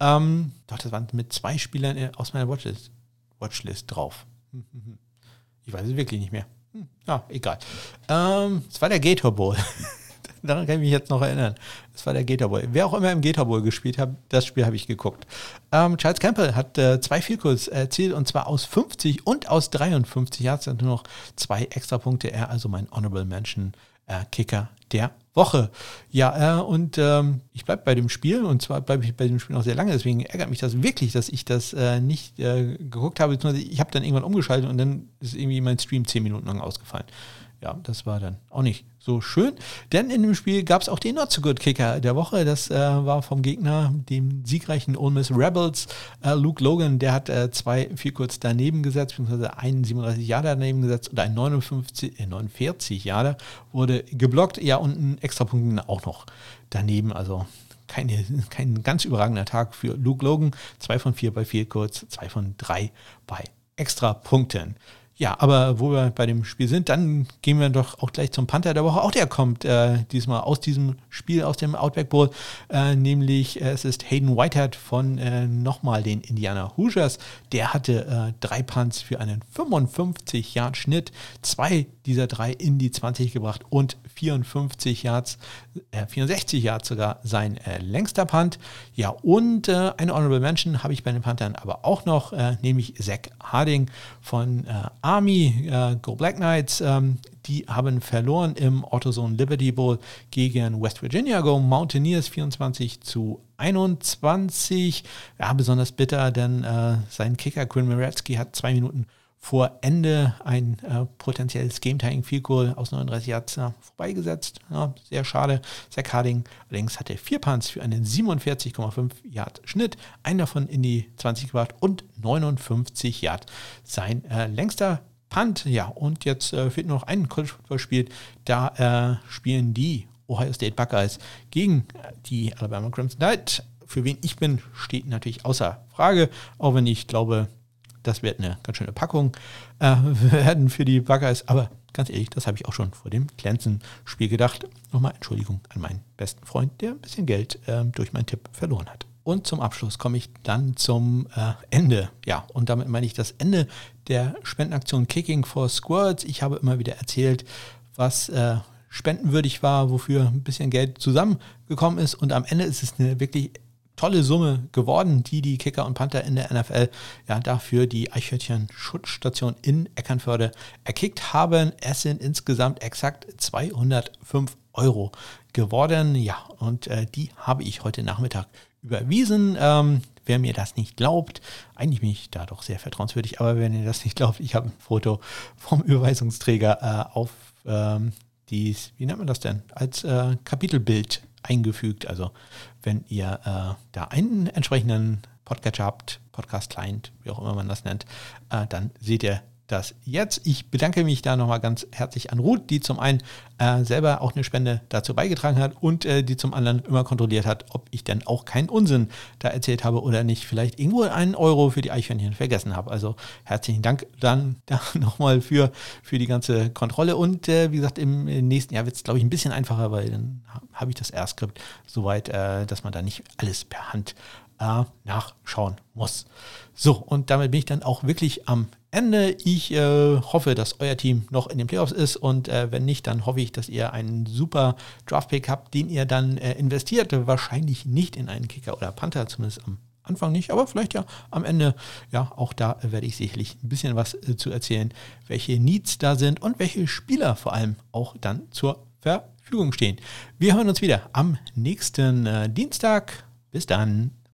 Speaker 1: Ähm, doch, das waren mit zwei Spielern äh, aus meiner Watchlist, Watchlist drauf. Ich weiß es wirklich nicht mehr. Hm, ja, egal. Ähm, es war der Gator Bowl. Daran kann ich mich jetzt noch erinnern. Es war der Gator Bowl. Wer auch immer im Gator Bowl gespielt hat, das Spiel habe ich geguckt. Ähm, Charles Campbell hat äh, zwei Vielkurs erzielt und zwar aus 50 und aus 53 Yards. Sind nur noch zwei extra Punkte. Er also mein Honorable Mention äh, Kicker der Woche. Ja, äh, und ähm, ich bleibe bei dem Spiel und zwar bleibe ich bei dem Spiel noch sehr lange, deswegen ärgert mich das wirklich, dass ich das äh, nicht äh, geguckt habe. Ich habe dann irgendwann umgeschaltet und dann ist irgendwie mein Stream zehn Minuten lang ausgefallen. Ja, das war dann auch nicht so schön. Denn in dem Spiel gab es auch den Not So Good Kicker der Woche. Das äh, war vom Gegner, dem siegreichen Ole Miss Rebels, äh, Luke Logan. Der hat äh, zwei viel kurz daneben gesetzt, beziehungsweise einen 37 Jahre daneben gesetzt und ein 59, 49 Jahre wurde geblockt. Ja, und ein extra Punkt auch noch daneben. Also keine, kein ganz überragender Tag für Luke Logan. Zwei von vier bei viel kurz, zwei von drei bei extra Punkten. Ja, aber wo wir bei dem Spiel sind, dann gehen wir doch auch gleich zum Panther der Woche. Auch der kommt äh, diesmal aus diesem Spiel, aus dem Outback Bowl, äh, nämlich äh, es ist Hayden Whitehead von äh, nochmal den Indiana Hoosiers. Der hatte äh, drei Punts für einen 55 Yard Schnitt, zwei dieser drei in die 20 gebracht und 54 Yards, 64 äh, Yards sogar sein längster Punt. Ja, und eine Honorable Mention habe ich bei den Panthern aber auch noch, nämlich Zach Harding von Army, äh, Go Black Knights, ähm, die haben verloren im AutoZone Liberty Bowl gegen West Virginia Go Mountaineers 24 zu 21. Ja, besonders bitter, denn äh, sein Kicker Quinn Moretzky hat zwei Minuten vor Ende ein äh, potenzielles Game-Tying Field Goal aus 39 Yards äh, vorbeigesetzt. Ja, sehr schade. Zach Harding allerdings hatte vier Punts für einen 47,5 Yard Schnitt, einen davon in die 20 gebracht und 59 Yard sein äh, längster Punt. Ja, und jetzt äh, fehlt noch ein College Football Spiel. Da äh, spielen die Ohio State Buckeyes gegen die Alabama Crimson Tide. Für wen ich bin, steht natürlich außer Frage, auch wenn ich glaube, das wird eine ganz schöne Packung äh, werden für die Buckeyes. Aber ganz ehrlich, das habe ich auch schon vor dem Clemson-Spiel gedacht. Nochmal Entschuldigung an meinen besten Freund, der ein bisschen Geld äh, durch meinen Tipp verloren hat. Und zum Abschluss komme ich dann zum äh, Ende. Ja, und damit meine ich das Ende der Spendenaktion Kicking for Squirts. Ich habe immer wieder erzählt, was äh, spendenwürdig war, wofür ein bisschen Geld zusammengekommen ist. Und am Ende ist es eine wirklich tolle Summe geworden, die die Kicker und Panther in der NFL ja dafür die Eichhörnchen Schutzstation in Eckernförde erkickt haben. Es sind insgesamt exakt 205 Euro geworden. Ja, und äh, die habe ich heute Nachmittag überwiesen. Ähm, wer mir das nicht glaubt, eigentlich bin ich da doch sehr vertrauenswürdig, aber wenn ihr das nicht glaubt, ich habe ein Foto vom Überweisungsträger äh, auf ähm, die, wie nennt man das denn, als äh, Kapitelbild eingefügt. Also wenn ihr äh, da einen entsprechenden Podcatcher habt, Podcast-Client, wie auch immer man das nennt, äh, dann seht ihr das jetzt. Ich bedanke mich da nochmal ganz herzlich an Ruth, die zum einen äh, selber auch eine Spende dazu beigetragen hat und äh, die zum anderen immer kontrolliert hat, ob ich denn auch keinen Unsinn da erzählt habe oder nicht vielleicht irgendwo einen Euro für die Eichhörnchen vergessen habe. Also herzlichen Dank dann da nochmal für, für die ganze Kontrolle und äh, wie gesagt, im nächsten Jahr wird es, glaube ich, ein bisschen einfacher, weil dann habe ich das R-Skript soweit, äh, dass man da nicht alles per Hand äh, nachschauen muss. So, und damit bin ich dann auch wirklich am Ende. Ich äh, hoffe, dass euer Team noch in den Playoffs ist und äh, wenn nicht, dann hoffe ich, dass ihr einen super Draftpick habt, den ihr dann äh, investiert. Wahrscheinlich nicht in einen Kicker oder Panther, zumindest am Anfang nicht, aber vielleicht ja am Ende. Ja, auch da werde ich sicherlich ein bisschen was äh, zu erzählen, welche Needs da sind und welche Spieler vor allem auch dann zur Verfügung stehen. Wir hören uns wieder am nächsten äh, Dienstag. Bis dann.